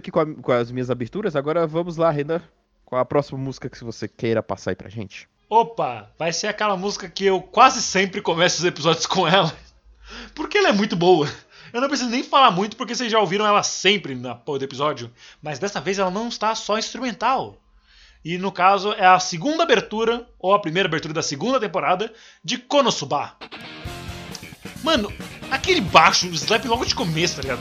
Aqui com, a- com as minhas aberturas, agora vamos lá, Renan. Qual a próxima música que você queira passar aí pra gente? Opa, vai ser aquela música que eu quase sempre começo os episódios com ela. Porque ela é muito boa. Eu não preciso nem falar muito porque vocês já ouviram ela sempre na porra do episódio. Mas dessa vez ela não está só instrumental. E no caso é a segunda abertura, ou a primeira abertura da segunda temporada, de Konosuba. Mano, aquele baixo, o slap logo de começo, tá ligado?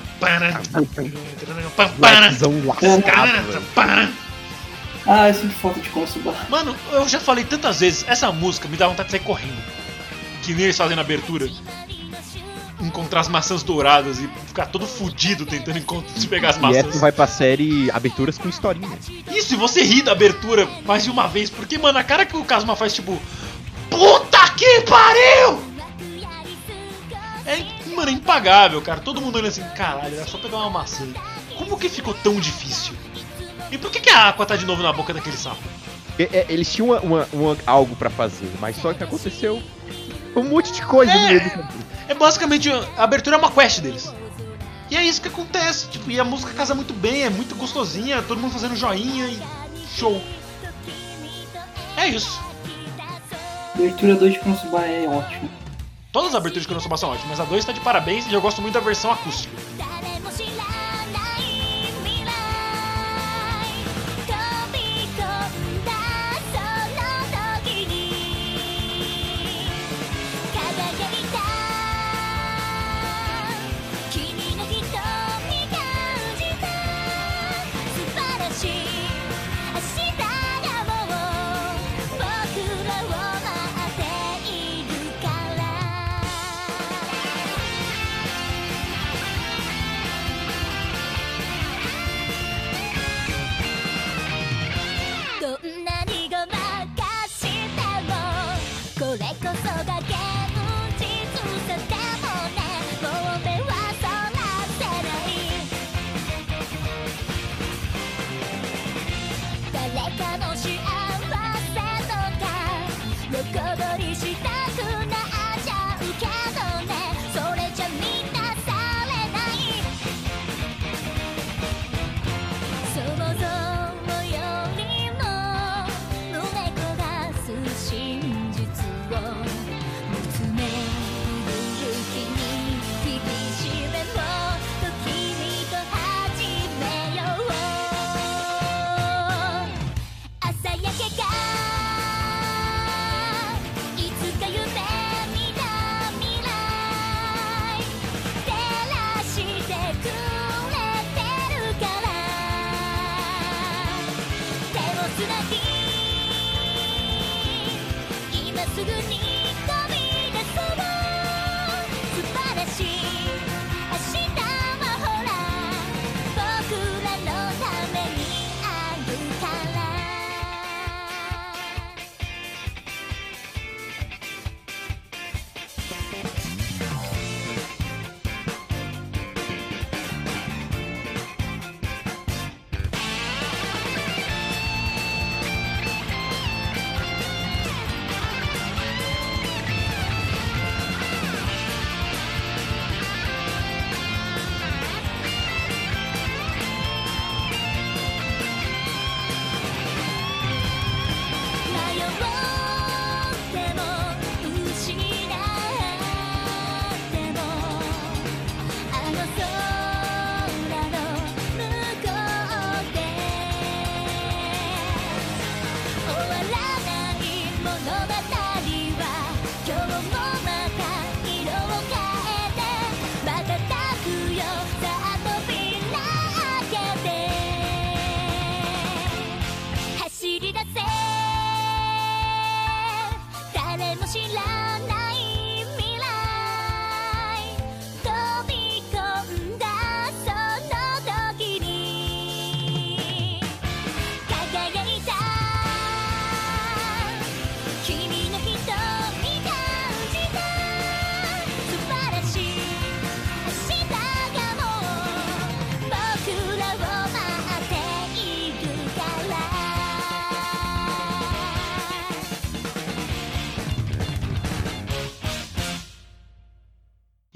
Ah, eu sinto falta de Konosuba. Mano, eu já falei tantas vezes, essa música me dá vontade de sair correndo. Que nem eles fazem na abertura. Encontrar as maçãs douradas e ficar todo fudido tentando encont- de pegar as E maçãs. essa vai pra série Aberturas com Historinha. Isso, e você ri da abertura mais de uma vez, porque, mano, a cara que o Kazuma faz, tipo. Puta que pariu! É, mano, é impagável, cara. Todo mundo olhando assim, caralho, era só pegar uma maçã. Como que ficou tão difícil? E por que, que a Aqua tá de novo na boca daquele sapo? E- é, eles tinham uma, uma- uma- algo pra fazer, mas só que aconteceu um monte de coisa no meio do caminho. É basicamente a abertura é uma quest deles. E é isso que acontece, tipo, e a música casa muito bem, é muito gostosinha, todo mundo fazendo joinha e show. É isso. A abertura 2 de Konosuba é ótima. Todas as aberturas de Konosuba são ótimas, mas a 2 tá de parabéns e eu gosto muito da versão acústica.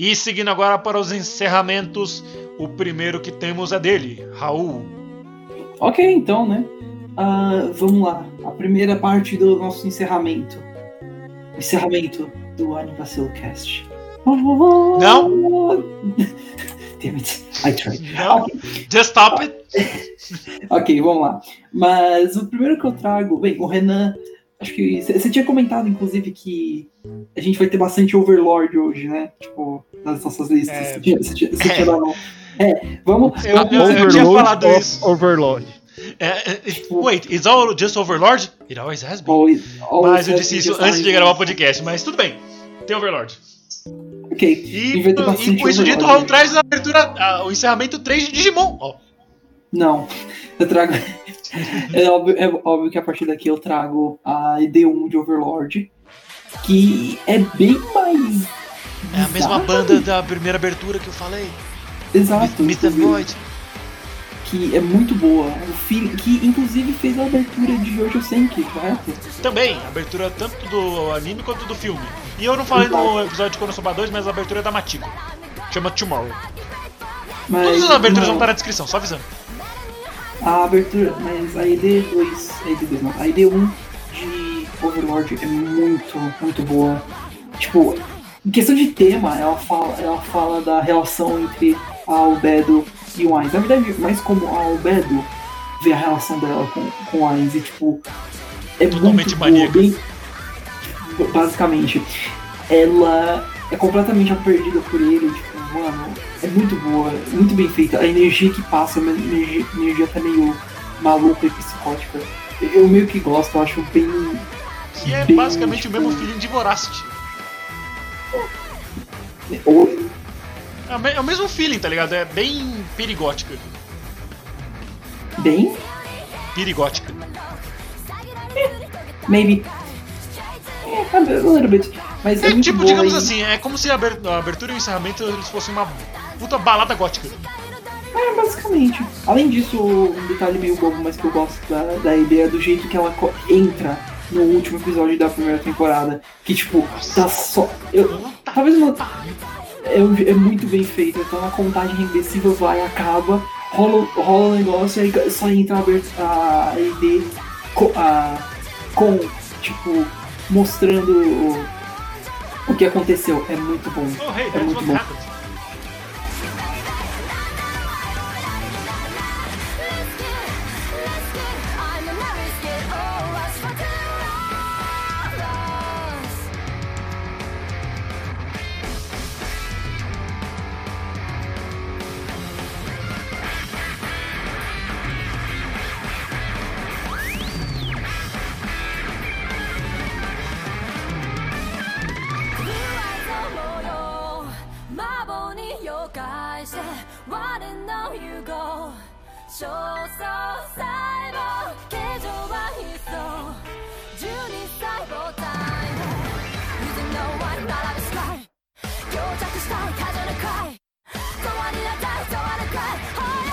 E seguindo agora para os encerramentos, o primeiro que temos é dele, Raul. Ok, então, né? Ah, vamos lá. A primeira parte do nosso encerramento. Encerramento do Anivacilo Cast. Não. Damn it. I tried. Não, just stop it. Ok, vamos lá. Mas o primeiro que eu trago, bem, o Renan, acho que você tinha comentado, inclusive, que a gente vai ter bastante Overlord hoje, né? Tipo, nas nossas listas. É. Você tinha, você tinha- você tinha dado- É, vamos. Eu- vamos- eu- eu tinha falado isso. Overlord. É, é, it- wait, it's all just Overlord? It always has been. always- always Mas eu disse isso antes de gravar o podcast, mas tudo bem. Tem Overlord. Ok. E, E com isso dito, o. Raul traz a abertura, a- o encerramento 3 de Digimon. Ó, Não, eu trago. é, óbvio, é óbvio que a partir daqui eu trago a ED1 de Overlord, que é bem mais. É a mesma bizarra. banda da primeira abertura que eu falei. Exato. Inclusive, Void. Que é muito boa. O filme, que inclusive fez a abertura de Jojo Senki, correto? Também, a abertura tanto do anime quanto do filme. E eu não falei no episódio de Konosuba 2, mas a abertura é da Matiko. Chama Tomorrow. Mas, Todas as aberturas não, vão estar na descrição, só avisando. A abertura, mas a ED2, a ED2 não, a ED1 de Overlord é muito, muito boa. Tipo, em questão de tema, ela fala, ela fala da relação entre a Albedo e o Ainz. Na verdade, mais como a Albedo vê a relação dela com, com o Ainz e, tipo, é Totalmente muito bem, basicamente. Ela é completamente perdida por ele, tipo, mano, é muito boa, muito bem feita. A energia que passa é uma energia, energia até meio maluca e psicótica. Eu meio que gosto, eu acho bem. Que é bem, basicamente o tipo, mesmo feeling de Voracity. É o é o mesmo feeling, tá ligado? É bem perigótica. bem. Perigótica. Maybe. É, a little bit. Mas é, É tipo, digamos e- assim, é como se a aber- a abertura e o encerramento eles fossem uma puta balada gótica. É, basicamente. Além disso, um detalhe meio bobo, mas que eu gosto da, da ideia do jeito que ela entra no último episódio da primeira temporada. Que, tipo, tá só. Eu, talvez uma. É, um- é muito bem feito. Então a contagem regressiva vai, acaba, rola, rola o negócio e aí só entra a, a ED co- a- com, tipo, mostrando o, o que aconteceu. É muito bom. Oh, 愛して Wanna know you go 焦燥細胞形状はヒスト12細胞体 You don't know what my love is like 凝着したい風の声永遠になった永遠の声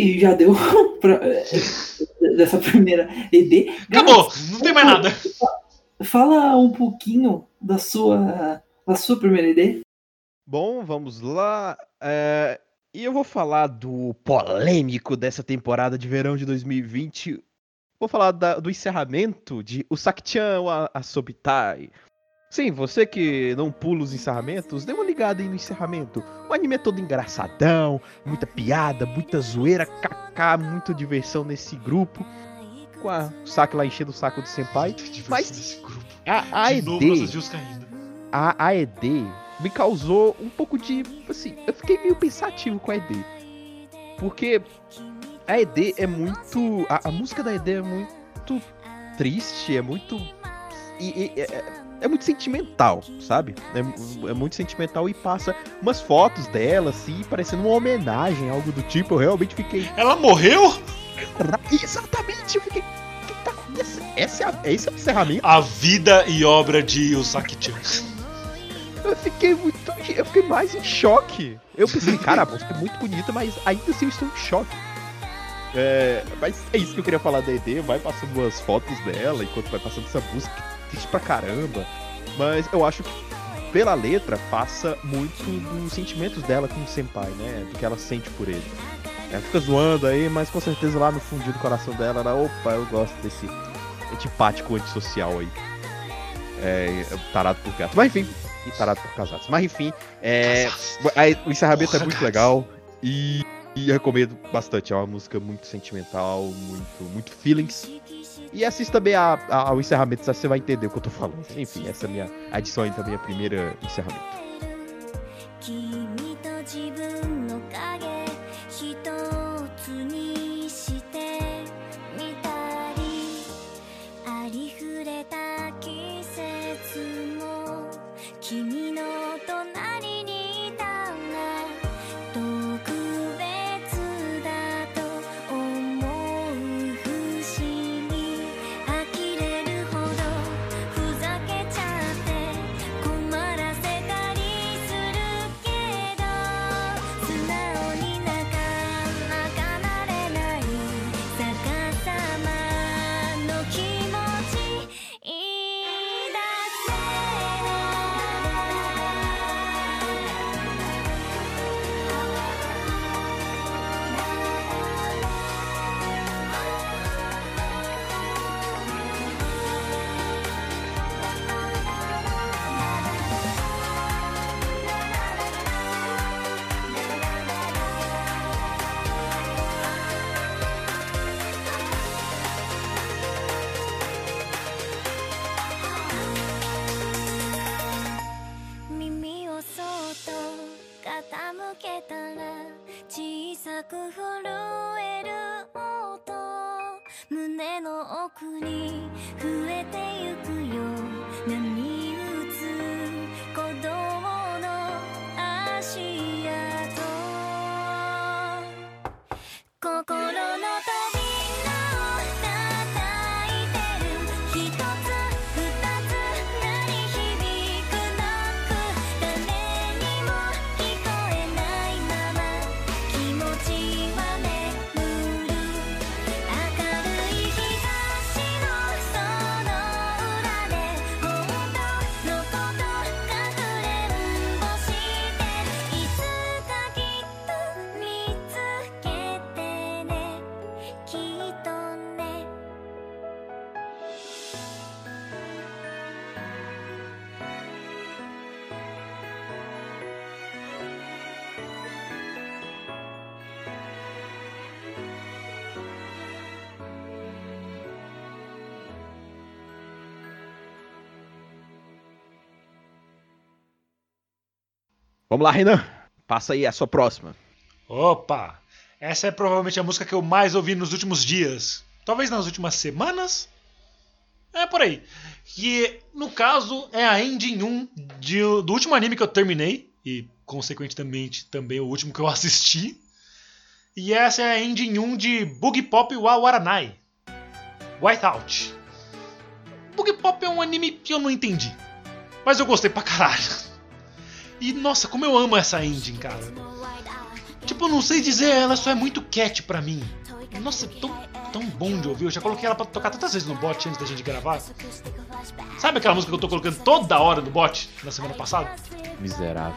que já deu pra, dessa primeira ED. Acabou, não tem mais nada. Fala um pouquinho da sua, da sua primeira ED. Bom, vamos lá. É, E eu vou falar do polêmico dessa temporada de verão de 2020. Vou falar da- do encerramento de Usaki-chan Asobitai. Sim, você que não pula os encerramentos, dê uma ligada aí no encerramento. O anime é todo engraçadão, muita piada, muita zoeira, kaká, muita diversão nesse grupo. Com a Saki lá enchendo o saco do senpai. Mas- grupo. A, a De novo, ED nossas views caindo. a AED me causou um pouco de. Assim, eu fiquei meio pensativo com a ED. Porque a ED é muito. A, a música da ED é muito triste, é muito. e- e- é, é muito sentimental, sabe? É, é muito sentimental e passa umas fotos dela, assim, parecendo uma homenagem, algo do tipo. Eu realmente fiquei. Ela morreu? Exatamente, eu fiquei. O que tá acontecendo? Esse é, esse é o encerramento? A vida e obra de Usaki-chan. Eu fiquei muito. Eu fiquei mais em choque. Eu pensei, cara, a música é muito bonita, mas ainda assim eu estou em choque. É, mas é isso que eu queria falar da ED. Vai passando umas fotos dela enquanto vai passando essa música. Triste pra caramba. Mas eu acho que pela letra passa muito dos sentimentos dela com o Senpai, né? Do que ela sente por ele. Ela fica zoando aí, mas com certeza lá no fundinho do coração dela, ela, opa, eu gosto desse antipático antissocial aí. É, tarado por gato. Mas enfim, e tarado por casados. Mas enfim, é, o encerramento é Porra, muito cara. legal e, e recomendo bastante. É uma música muito sentimental, muito, muito feelings. E assista também a, a- ao encerramento, você vai entender o que eu tô falando. Enfim, essa é a minha adição aí também, a primeira encerramento. Vamos lá, Renan. Passa aí a sua próxima. Opa! Essa é provavelmente a música que eu mais ouvi nos últimos dias. Talvez nas últimas semanas? É por aí. Que, no caso, é a ending 1 de- do último anime que eu terminei. E, consequentemente, também o último que eu assisti. E essa é a ending 1 de Boogie Pop wa Waranai. Whiteout. Boogie Pop é um anime que eu não entendi. Mas eu gostei pra caralho. E, nossa, como eu amo essa ending, cara. Tipo, não sei dizer, ela só é muito cat pra mim. Nossa, é tão, tão bom de ouvir. Eu já coloquei ela pra tocar tantas vezes no bot antes da gente gravar. Sabe aquela música que eu tô colocando toda hora no bot na semana passada? Miserável.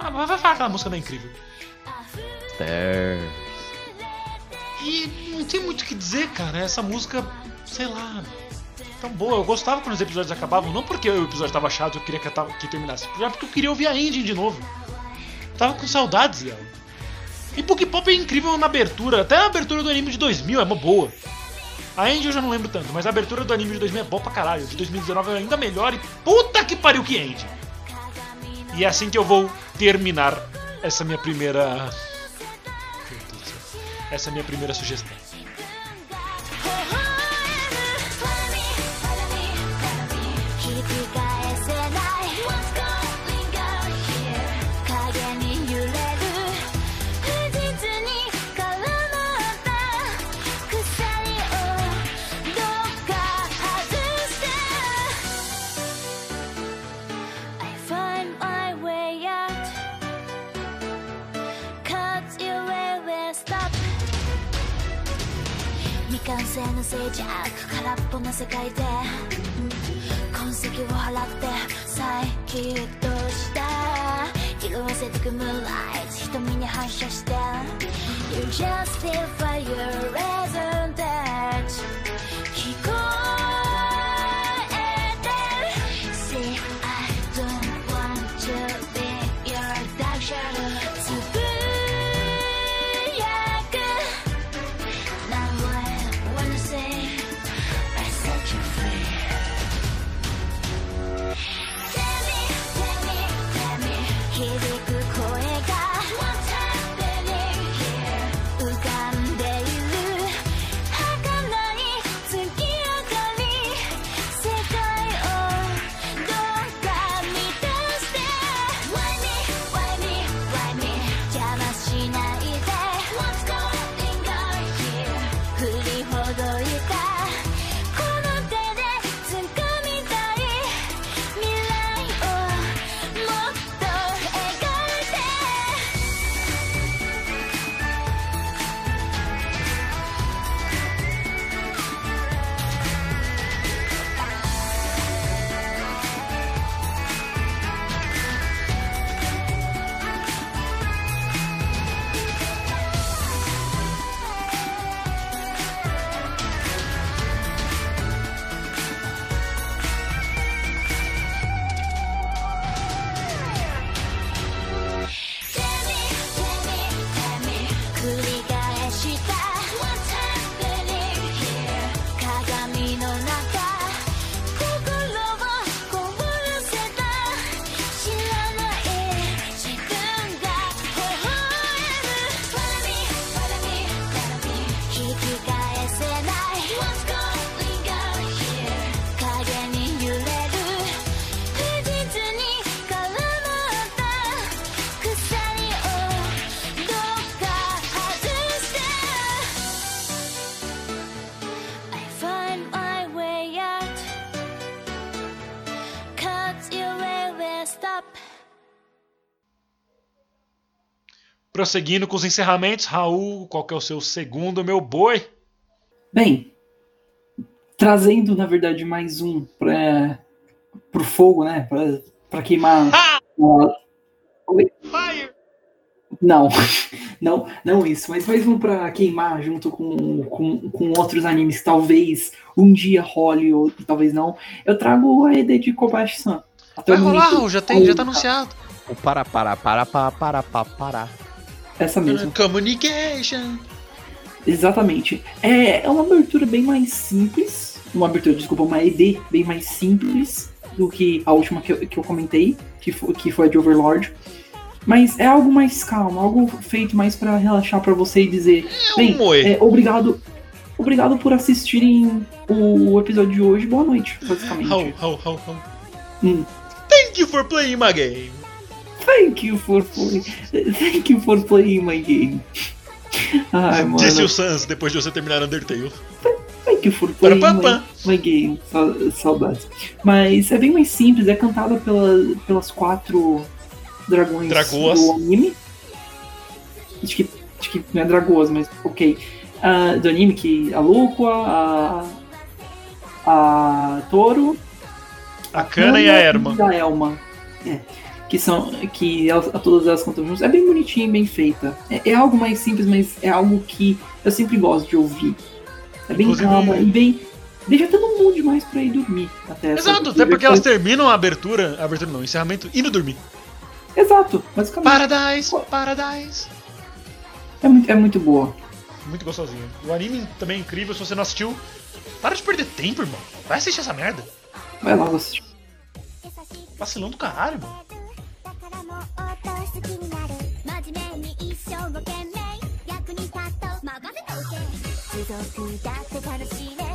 Ah, Vai, vai falar aquela música não é incrível. Stairs. E não tem muito o que dizer, cara. Essa música, sei lá, tão boa. Eu gostava quando os episódios acabavam, não porque o episódio tava chato eu queria que, tava- que terminasse, já porque eu queria ouvir a ending de novo. Tava com saudades dela. E Book Pop é incrível na abertura, até a abertura do anime de 2000 é uma boa. A ending eu já não lembro tanto, mas a abertura do anime de 2000 é boa pra caralho. De 2019 é ainda melhor e puta que pariu que ending. E é assim que eu vou terminar essa minha primeira. Essa é minha primeira sugestão. 完成の静寂空っぽな世界で。痕跡を払って再起動した。色あせてくムーンライト瞳に反射して。You justify your reason that Prosseguindo com os encerramentos, Raul, qual que é o seu segundo, meu boi? Bem, trazendo na verdade mais um para pro fogo, né? Pra, pra queimar. Ha! a- Fire! Não, não, não isso, mas mais um pra queimar junto com, com, com outros animes, talvez um dia role ou talvez não. Eu trago a ED de Kobashi-san. Vai o rolar, já, tem, já tá anunciado. O para, para, para, para, para, para, para. Essa mesmo. Communication. Exatamente. É, é uma abertura bem mais simples. Uma abertura, desculpa, uma ED bem mais simples do que a última que eu, que eu comentei, que foi, que foi a de Overlord. Mas é algo mais calmo, algo feito mais pra relaxar pra você e dizer, É bem, é, obrigado, obrigado por assistirem o episódio de hoje. Boa noite, basicamente. How, how, how, how. Hum. Thank you for playing my game. Thank you for playing, thank you for playing my game. Ai, mano. Disse o Sans depois de você terminar Undertale. Thank you for playing Para, my, my game. Sa- Saudades. Mas é bem mais simples, é cantada pela, pelas quatro dragões Dragoas. do anime. Acho que, acho que não é dragoas, mas ok. Ah, do anime, que a Lúqua, a, a Toro, A Kana e a Erma. E a Elma. É. Que são. Que elas, todas elas cantam juntas. É bem bonitinho, bem feita. É, é algo mais simples, mas é algo que eu sempre gosto de ouvir. É bem Inclusive- calma e bem. Deixa todo mundo demais pra ir dormir. Até essa- Exato, até porque elas terminam a abertura. A abertura não, encerramento indo dormir. Exato, basicamente. Paradise, Paradise. É, muito, é muito boa. Muito gostosinho. O anime também é incrível, se você não assistiu. Para de perder tempo, irmão. Vai assistir essa merda. Vai lá assistir. Vacilão do caralho, mano. 一生懸命役に立とう。任せておけ持続だって楽しいね。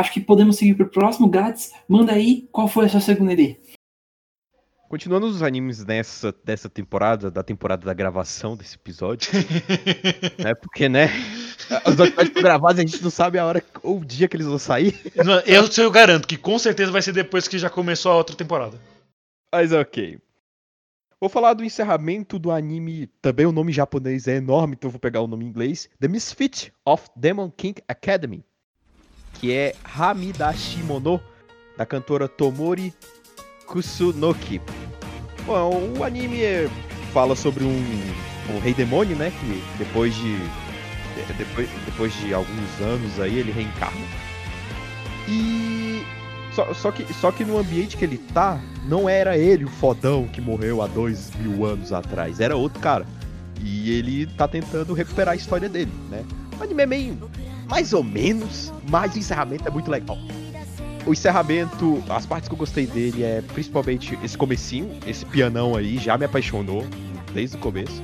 Acho que podemos seguir pro próximo. Gats, manda aí qual foi a sua segunda ID. Continuando os animes dessa, dessa temporada, da temporada da gravação desse episódio, né? Porque, né? Os episódios foram gravados e a gente não sabe a hora ou o dia que eles vão sair. Eu, eu garanto que com certeza vai ser depois que já começou a outra temporada. Mas ok. Vou falar do encerramento do anime. Também o nome japonês é enorme, então eu vou pegar o nome em inglês. The Misfit of Demon King Academy. Que é Hamidashimono, da cantora Tomori Kusunoki. Bom, o anime é- fala sobre um, um rei demônio, né? Que depois de. de- Depois, depois de alguns anos aí ele reencarna. E só, só, que, só que no ambiente que ele tá, não era ele o fodão que morreu há dois mil anos atrás, era outro cara. E ele tá tentando recuperar a história dele, né? O anime é meio mais ou menos, mas o encerramento é muito legal. O encerramento, as partes que eu gostei dele é principalmente esse comecinho, esse pianão aí, já me apaixonou desde o começo.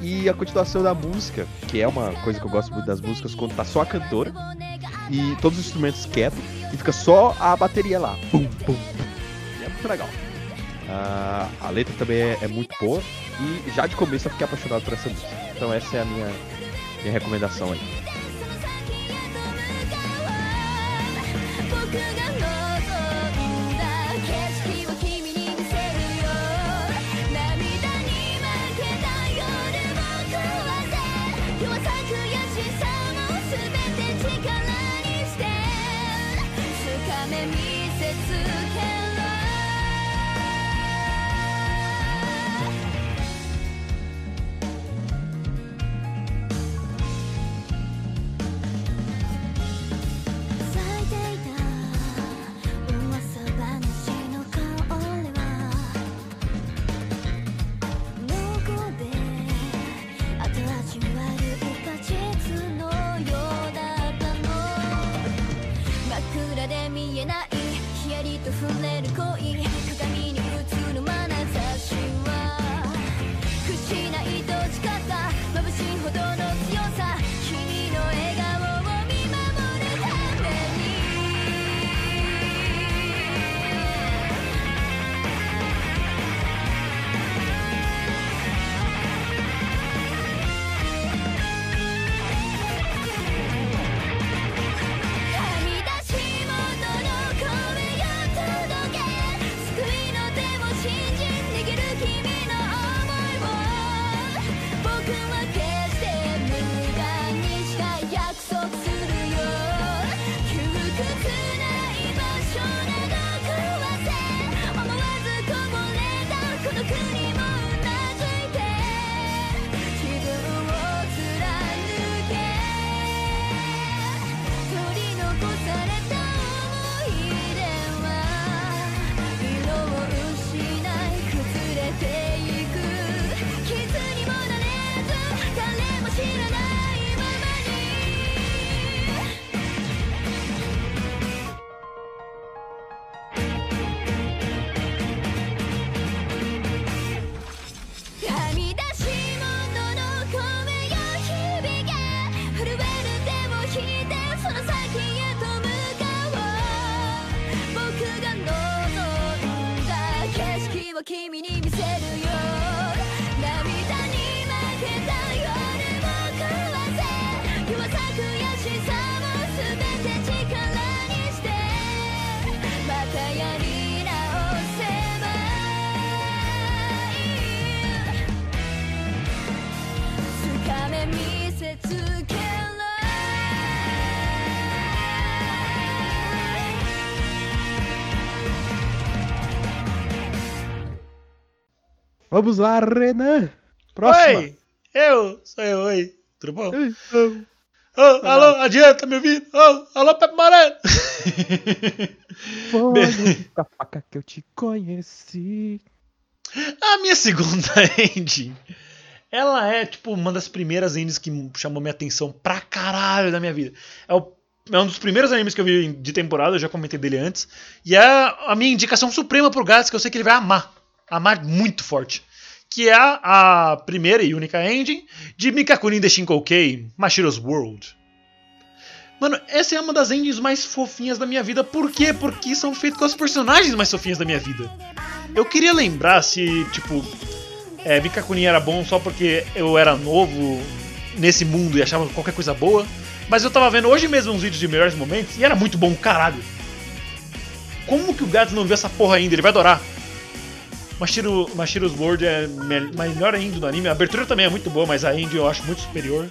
E a continuação da música, que é uma coisa que eu gosto muito das músicas, quando tá só a cantora. e todos os instrumentos quietos e fica só a bateria lá. Pum, pum, pum. E é muito legal. Ah, a letra também é, é muito boa e já de começo eu fiquei apaixonado por essa música. Então essa é a minha, minha recomendação aí. 그가 너 Vamos lá, Renan! Próxima! Oi! Eu! Sou eu, oi! Tudo bom? Oi. Ô, alô, adianta, me ouvindo? Ô, alô, Pepe Moreno! Com a faca que eu te conheci. A minha segunda ending, ela é, tipo, uma das primeiras endings que chamou minha atenção pra caralho da minha vida. É, o- é um dos primeiros animes que eu vi de temporada, eu já comentei dele antes. E é a minha indicação suprema pro Gats, que eu sei que ele vai amar. Amar muito forte. Que é a, a primeira e única ending de Mikakunin The Shinkoukei, Mashiro's World. Mano, essa é uma das endings mais fofinhas da minha vida. Por quê? Porque são feitos com as personagens mais fofinhas da minha vida. Eu queria lembrar se, tipo, é, Mikakunin era bom só porque eu era novo nesse mundo e achava qualquer coisa boa. Mas eu tava vendo hoje mesmo uns vídeos de melhores momentos e era muito bom, caralho. Como que o Gats não viu essa porra ainda? Ele vai adorar. Mashiro, Mashiro's World é me- melhor ainda do anime. A abertura também é muito boa, mas a ending eu acho muito superior.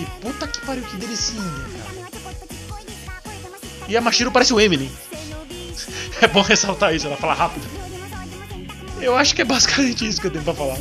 E puta que pariu, que delicinha, cara. E a Mashiro parece o Emily. É bom ressaltar isso, ela fala rápido. Eu acho que é basicamente isso que eu tenho pra falar.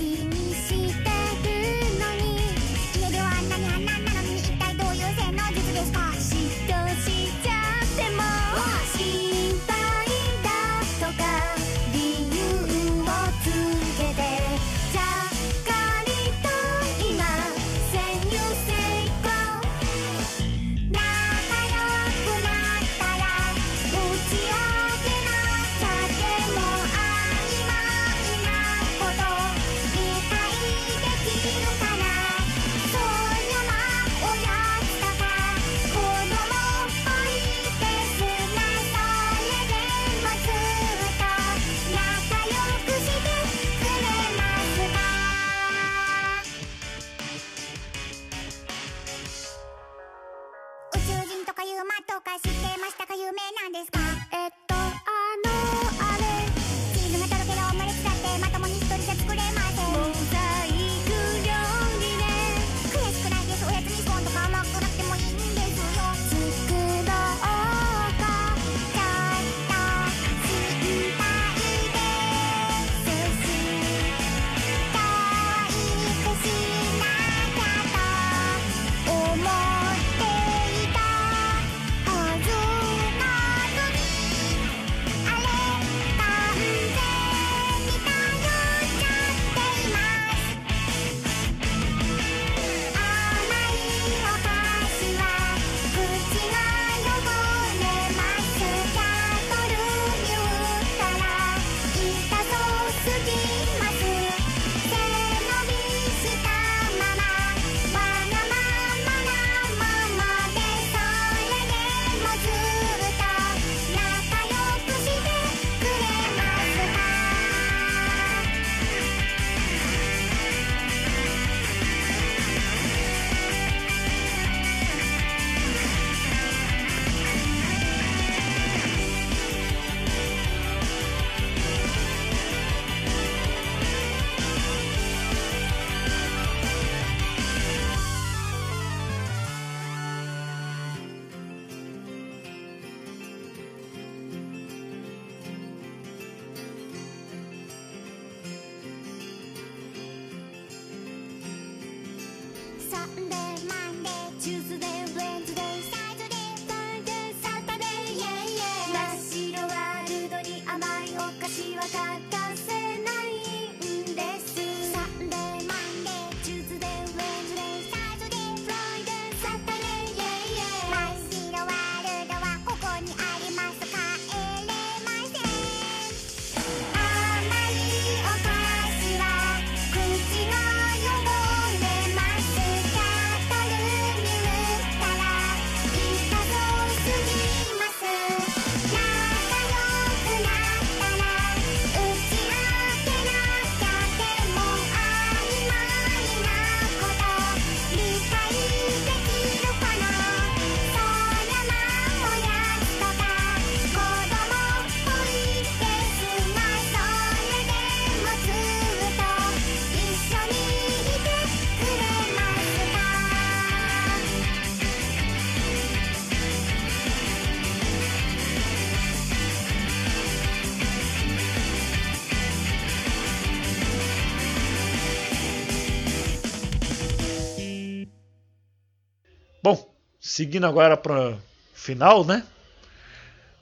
Seguindo agora para final, né?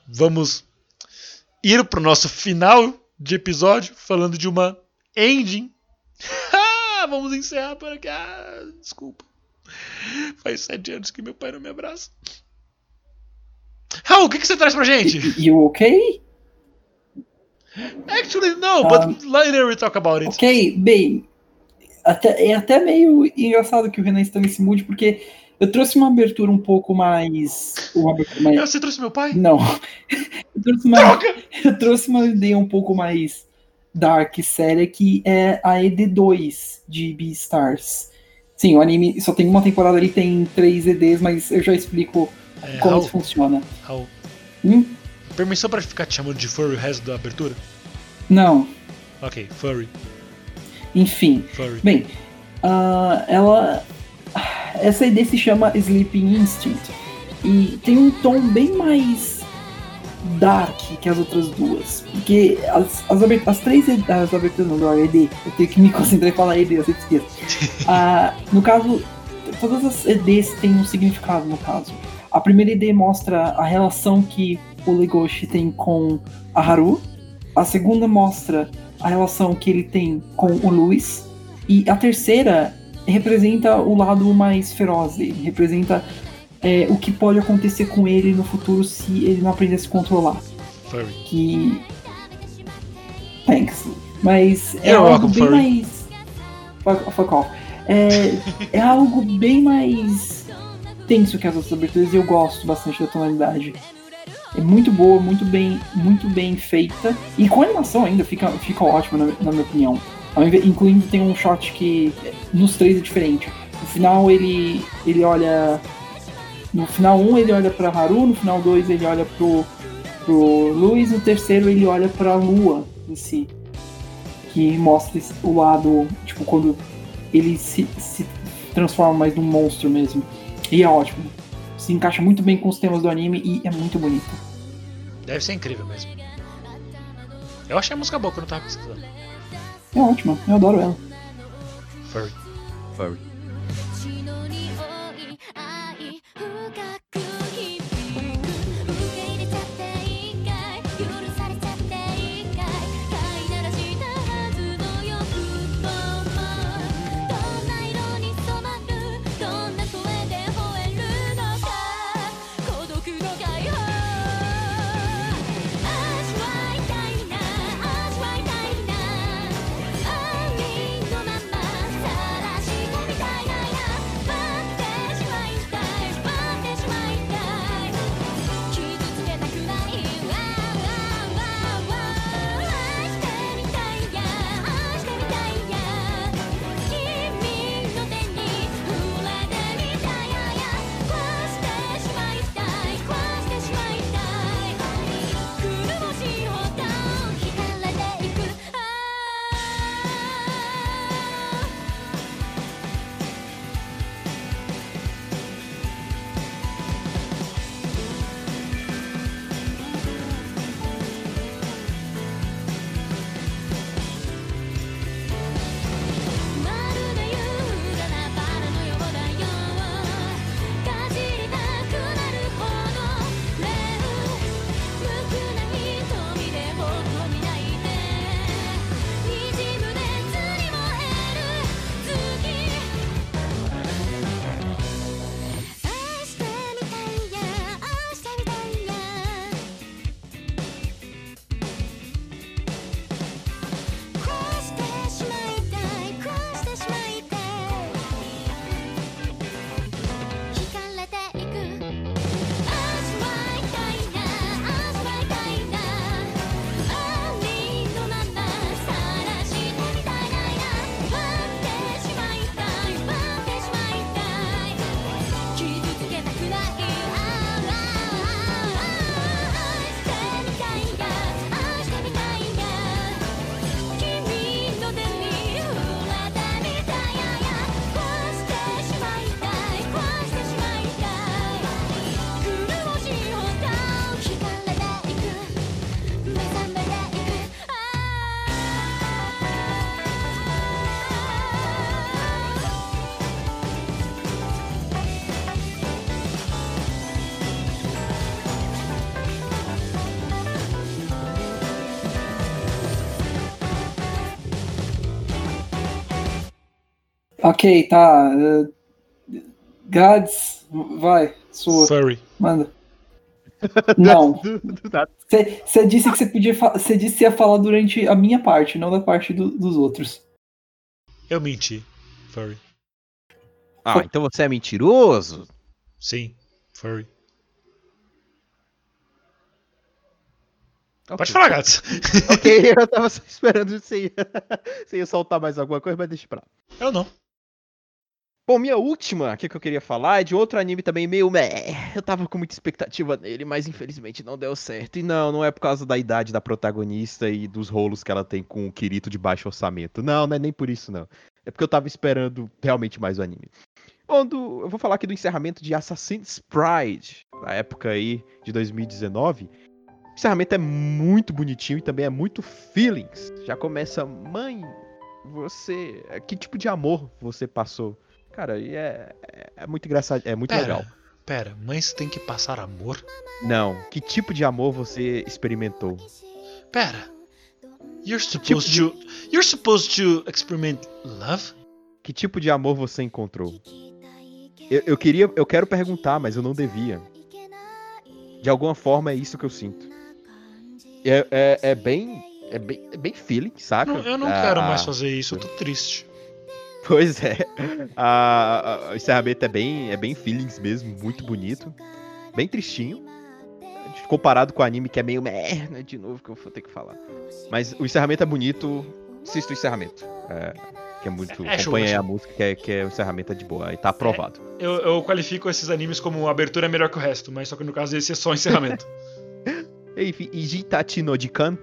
Vamos ir para o nosso final de episódio falando de uma ending. Ah, Vamos encerrar por aqui. Ah, desculpa. Faz sete anos que meu pai não me abraça. Raul, o que, que você traz pra gente? You okay? Actually, no, but later we talk about it. Ok, bem. Até, é até meio engraçado que o Renan está nesse mood, porque eu trouxe uma abertura um pouco mais. Uma abertura mais Você trouxe meu pai? não. Eu trouxe, uma, Droga! eu trouxe uma ideia um pouco mais dark, séria, que é a ED2 de Beastars. Sim, o anime só tem uma temporada ali, tem três EDs, mas eu já explico É, como Raul, isso funciona. Raul, Hum? permissão pra ficar te chamando de furry o resto da abertura? Não, Ok, furry, enfim. furry. Bem, ah, ela. Essa ID se chama Sleeping Instinct. E tem um tom bem mais dark que as outras duas. Porque as, as, as três as aberturas não, do ED, eu tenho que me concentrar em falar ED, eu sempre esqueço. Ah, no caso, todas as EDs têm um significado, no caso. A primeira ED mostra a relação que o Legoshi tem com a Haru. A segunda mostra a relação que ele tem com o Luis. E a terceira representa o lado mais feroz dele, representa é, o que pode acontecer com ele no futuro se ele não aprender a se controlar. Furry. Que. Thanks. Mas é You're algo welcome, bem furry. mais. Fuck, fuck off. É, é algo bem mais tenso que as outras aberturas e eu gosto bastante da tonalidade. É muito boa, muito bem, muito bem feita. E com a animação ainda fica, fica ótima, na, na minha opinião. Incluindo tem um shot que nos três é diferente. No final ele, ele olha No final 1 ele olha pra Haru, no final 2 ele olha pro, pro Luiz, no terceiro ele olha pra Lua em si. Que mostra o lado, tipo, quando ele se, se transforma mais num monstro mesmo. E é ótimo. Se encaixa muito bem com os temas do anime e é muito bonito. Deve ser incrível mesmo. Eu achei a música boa quando eu tava pesquisando. É ótima, eu adoro ela. Furry. Furry. Ok, tá. eh, Gads, vai, sua, Furry. manda. Não, você disse que você podia. Você disse que ia falar durante a minha parte, não da parte do- dos outros. Eu menti. Furry. Ah, então você é mentiroso? Sim. Furry. Ok. Pode falar, Gats. Ok, eu tava só esperando se ia, se ia soltar mais alguma coisa, mas deixa pra lá. Eu não. Bom, minha última aqui que eu queria falar é de outro anime também meio meh. Eu tava com muita expectativa nele, mas infelizmente não deu certo. E não, não é por causa da idade da protagonista e dos rolos que ela tem com o Kirito de baixo orçamento. Não, não é nem por isso não. É porque eu tava esperando realmente mais o anime. Quando eu vou falar aqui do encerramento de Assassin's Pride, na época aí de 2019. O encerramento é muito bonitinho e também é muito feelings. Já começa, mãe, você. Que tipo de amor você passou? Cara, e é, é, é muito engraçado, é muito Pera. legal. Pera, mães tem que passar amor? Não, que tipo de amor você experimentou? Pera. You're supposed to. You're supposed to experiment love? Que tipo de amor você encontrou? Eu, eu queria, eu quero perguntar, mas eu não devia. De alguma forma é isso que eu sinto. É, é, é bem, é bem, é bem feeling, saca? Não, eu não Ah, quero mais fazer isso, eu tô triste. Pois é. A- a- o encerramento é bem, é bem feelings mesmo, muito bonito. Bem tristinho. Comparado com o anime que é meio né, de novo que eu vou ter que falar. Mas o encerramento é bonito. Assista o encerramento. É, que é muito. É show, acompanha é a show. música, que é, que é o encerramento é de boa. Aí tá aprovado. Eu, eu qualifico esses animes como abertura é melhor que o resto, mas só que no caso esse é só encerramento. Enfim, e Jitachi no Jikan,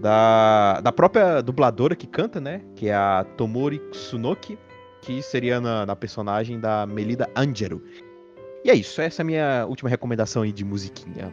da, da própria dubladora que canta, né? Que é a Tomori Tsunoki, que seria na, na personagem da Melida Angelo. E é isso, essa é a minha última recomendação aí de musiquinha.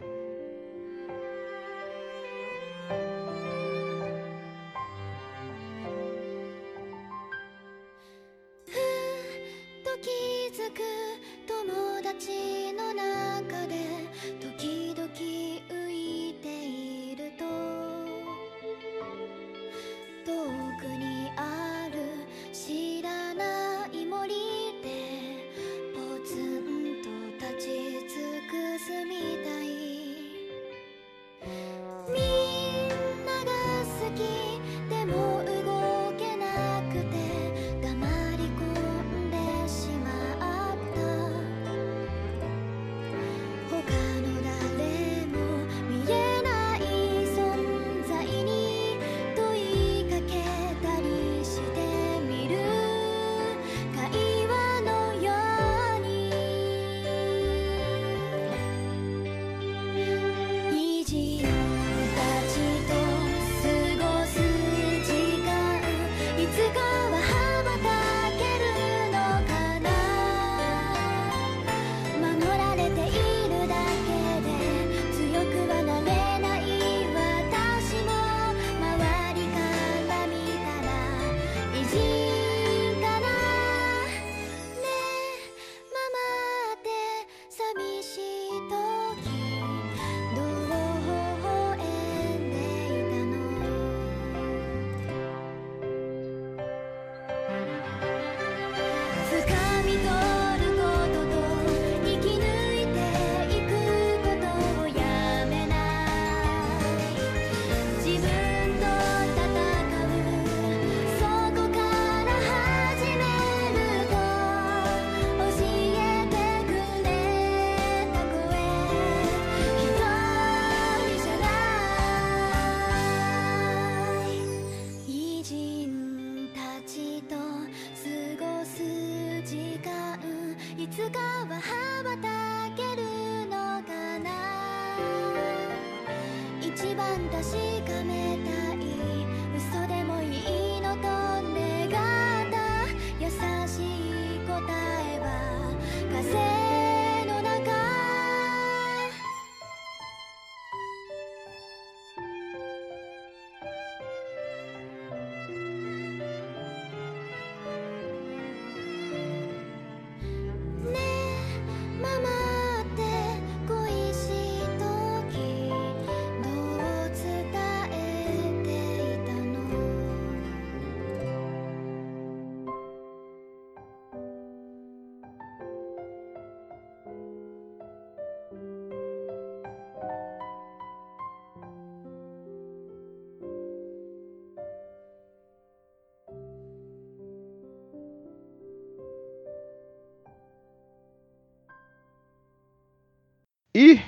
E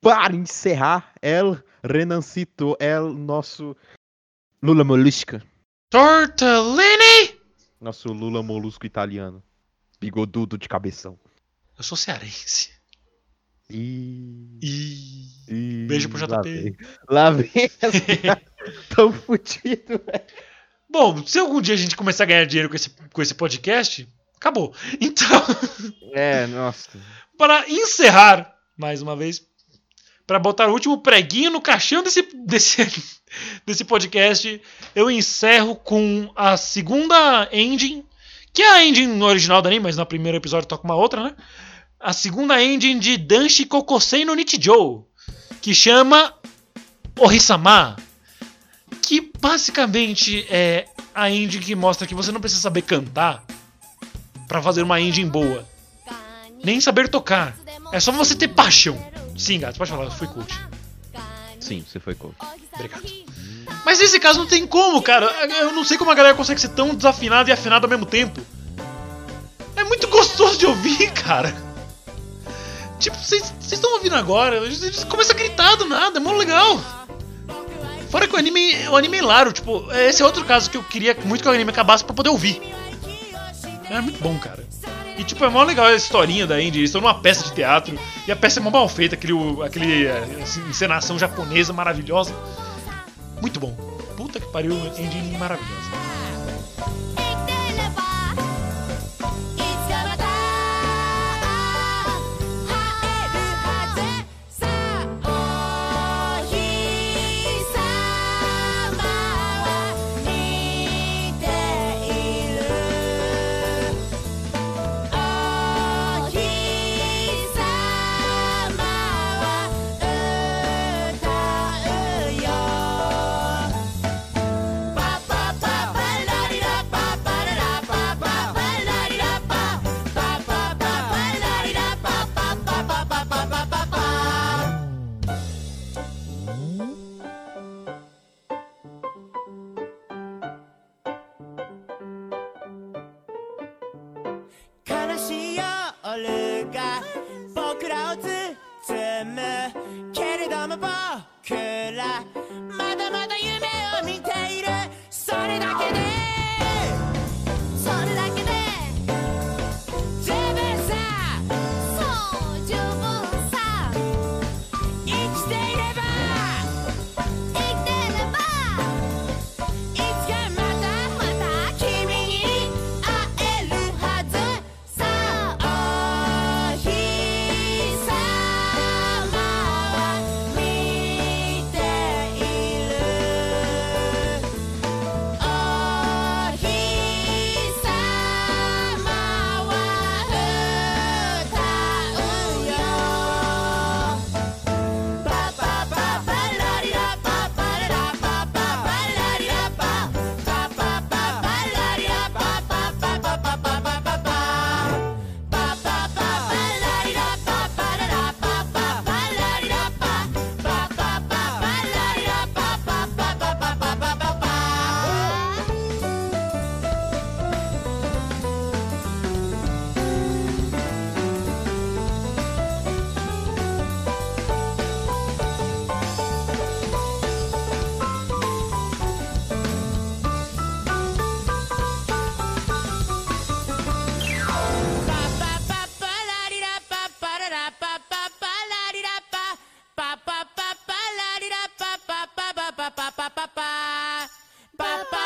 para encerrar, El Renancito, El nosso Lula Molusca. Tortellini! Nosso Lula Molusco italiano. Bigodudo de cabeção. Eu sou cearense. E... E... e- Beijo pro lá JP. vem. Lá vem. Tão fudido, velho. Bom, se algum dia a gente começar a ganhar dinheiro com esse, com esse podcast, acabou. Então, É, nossa. para encerrar, mais uma vez, para botar o último preguinho no caixão desse, desse, desse podcast, eu encerro com a segunda engine, que é a engine original do anime, mas no primeiro episódio toca uma outra, né? A segunda engine de Danshi Kokosei no Nichijou, que chama Ohisama, que basicamente é a engine que mostra que você não precisa saber cantar para fazer uma engine boa, nem saber tocar. É só você ter paixão. Sim, gato, pode falar, eu fui coach. Sim, você foi coach. Obrigado. Mas nesse caso não tem como, cara. Eu não sei como a galera consegue ser tão desafinada e afinada ao mesmo tempo. É muito gostoso de ouvir, cara. Tipo, vocês estão ouvindo agora, eles começam a gritar do nada, é mó legal. Fora que o anime, o anime é hilário, tipo, esse é outro caso que eu queria muito que o anime acabasse pra poder ouvir. É muito bom, cara. E tipo, é mó legal a historinha da Andy, eles estão numa peça de teatro, e a peça é mó mal feita, aquele, aquele assim, encenação japonesa maravilhosa. Muito bom. Puta que pariu, Andy maravilhosa. ba ba ba ba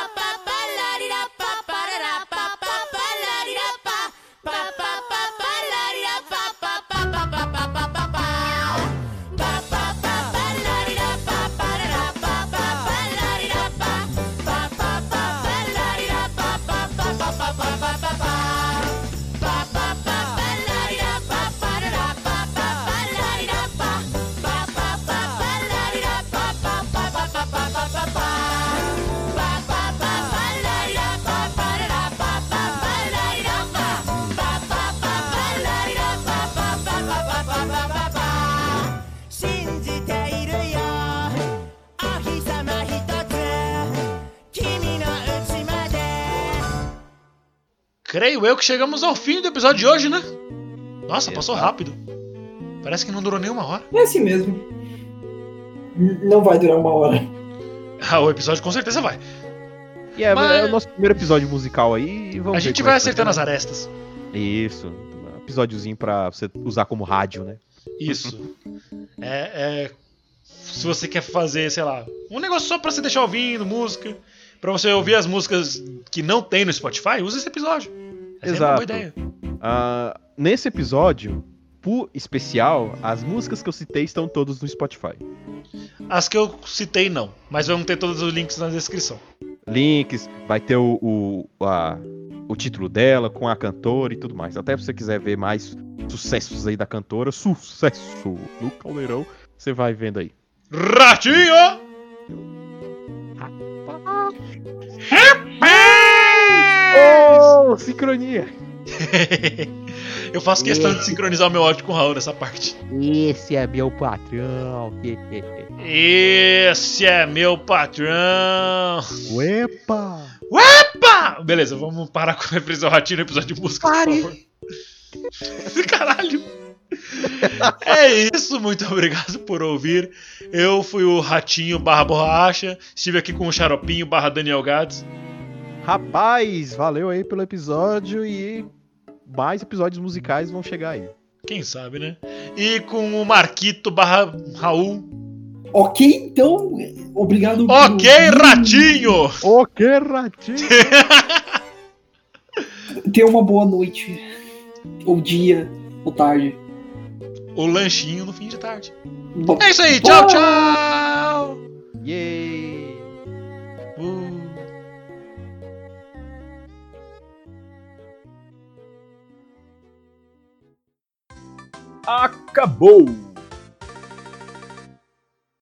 Creio eu que chegamos ao fim do episódio de hoje, né? Nossa, Exato. passou rápido. Parece que não durou nem uma hora. É assim mesmo. Não vai durar uma hora. Ah, o episódio com certeza vai. E é, Mas- é o nosso primeiro episódio musical aí e vamos A gente vai é acertando as ser. arestas. Isso. Um episódiozinho pra você usar como rádio, né? Isso. É, é, se você quer fazer, sei lá, um negócio só pra você deixar ouvindo música, pra você ouvir as músicas que não tem no Spotify, usa esse episódio. Essa é uma boa Exato. ideia. Ah, nesse episódio, por especial, as músicas que eu citei estão todas no Spotify. As que eu citei não, mas vão ter todos os links na descrição. Links, vai ter o, o, a- o título dela com a cantora e tudo mais. Até se você quiser ver mais sucessos aí da cantora, sucesso no Caldeirão, você vai vendo aí. Ratinho! Oh, sincronia! Eu faço questão de sincronizar o meu áudio com o Raul nessa parte. Esse é meu patrão. Esse é meu patrão! Uepa! Pá! Beleza, vamos parar com a reprisar o ratinho no episódio de música, Pare. por favor. Caralho! É isso, muito obrigado por ouvir. Eu fui o Ratinho barra Borracha. Estive aqui com o Xaropinho barra Daniel Gades. Rapaz, valeu aí pelo episódio e mais episódios musicais vão chegar aí. Quem sabe, né? E com o Marquito barra Raul. Ok, então, obrigado. Ok, Ratinho! Que ratinho! Tenha uma boa noite. Ou dia, ou tarde. O lanchinho no fim de tarde. Bom, É isso aí, tchau, tchau! Yay! Uh. Acabou!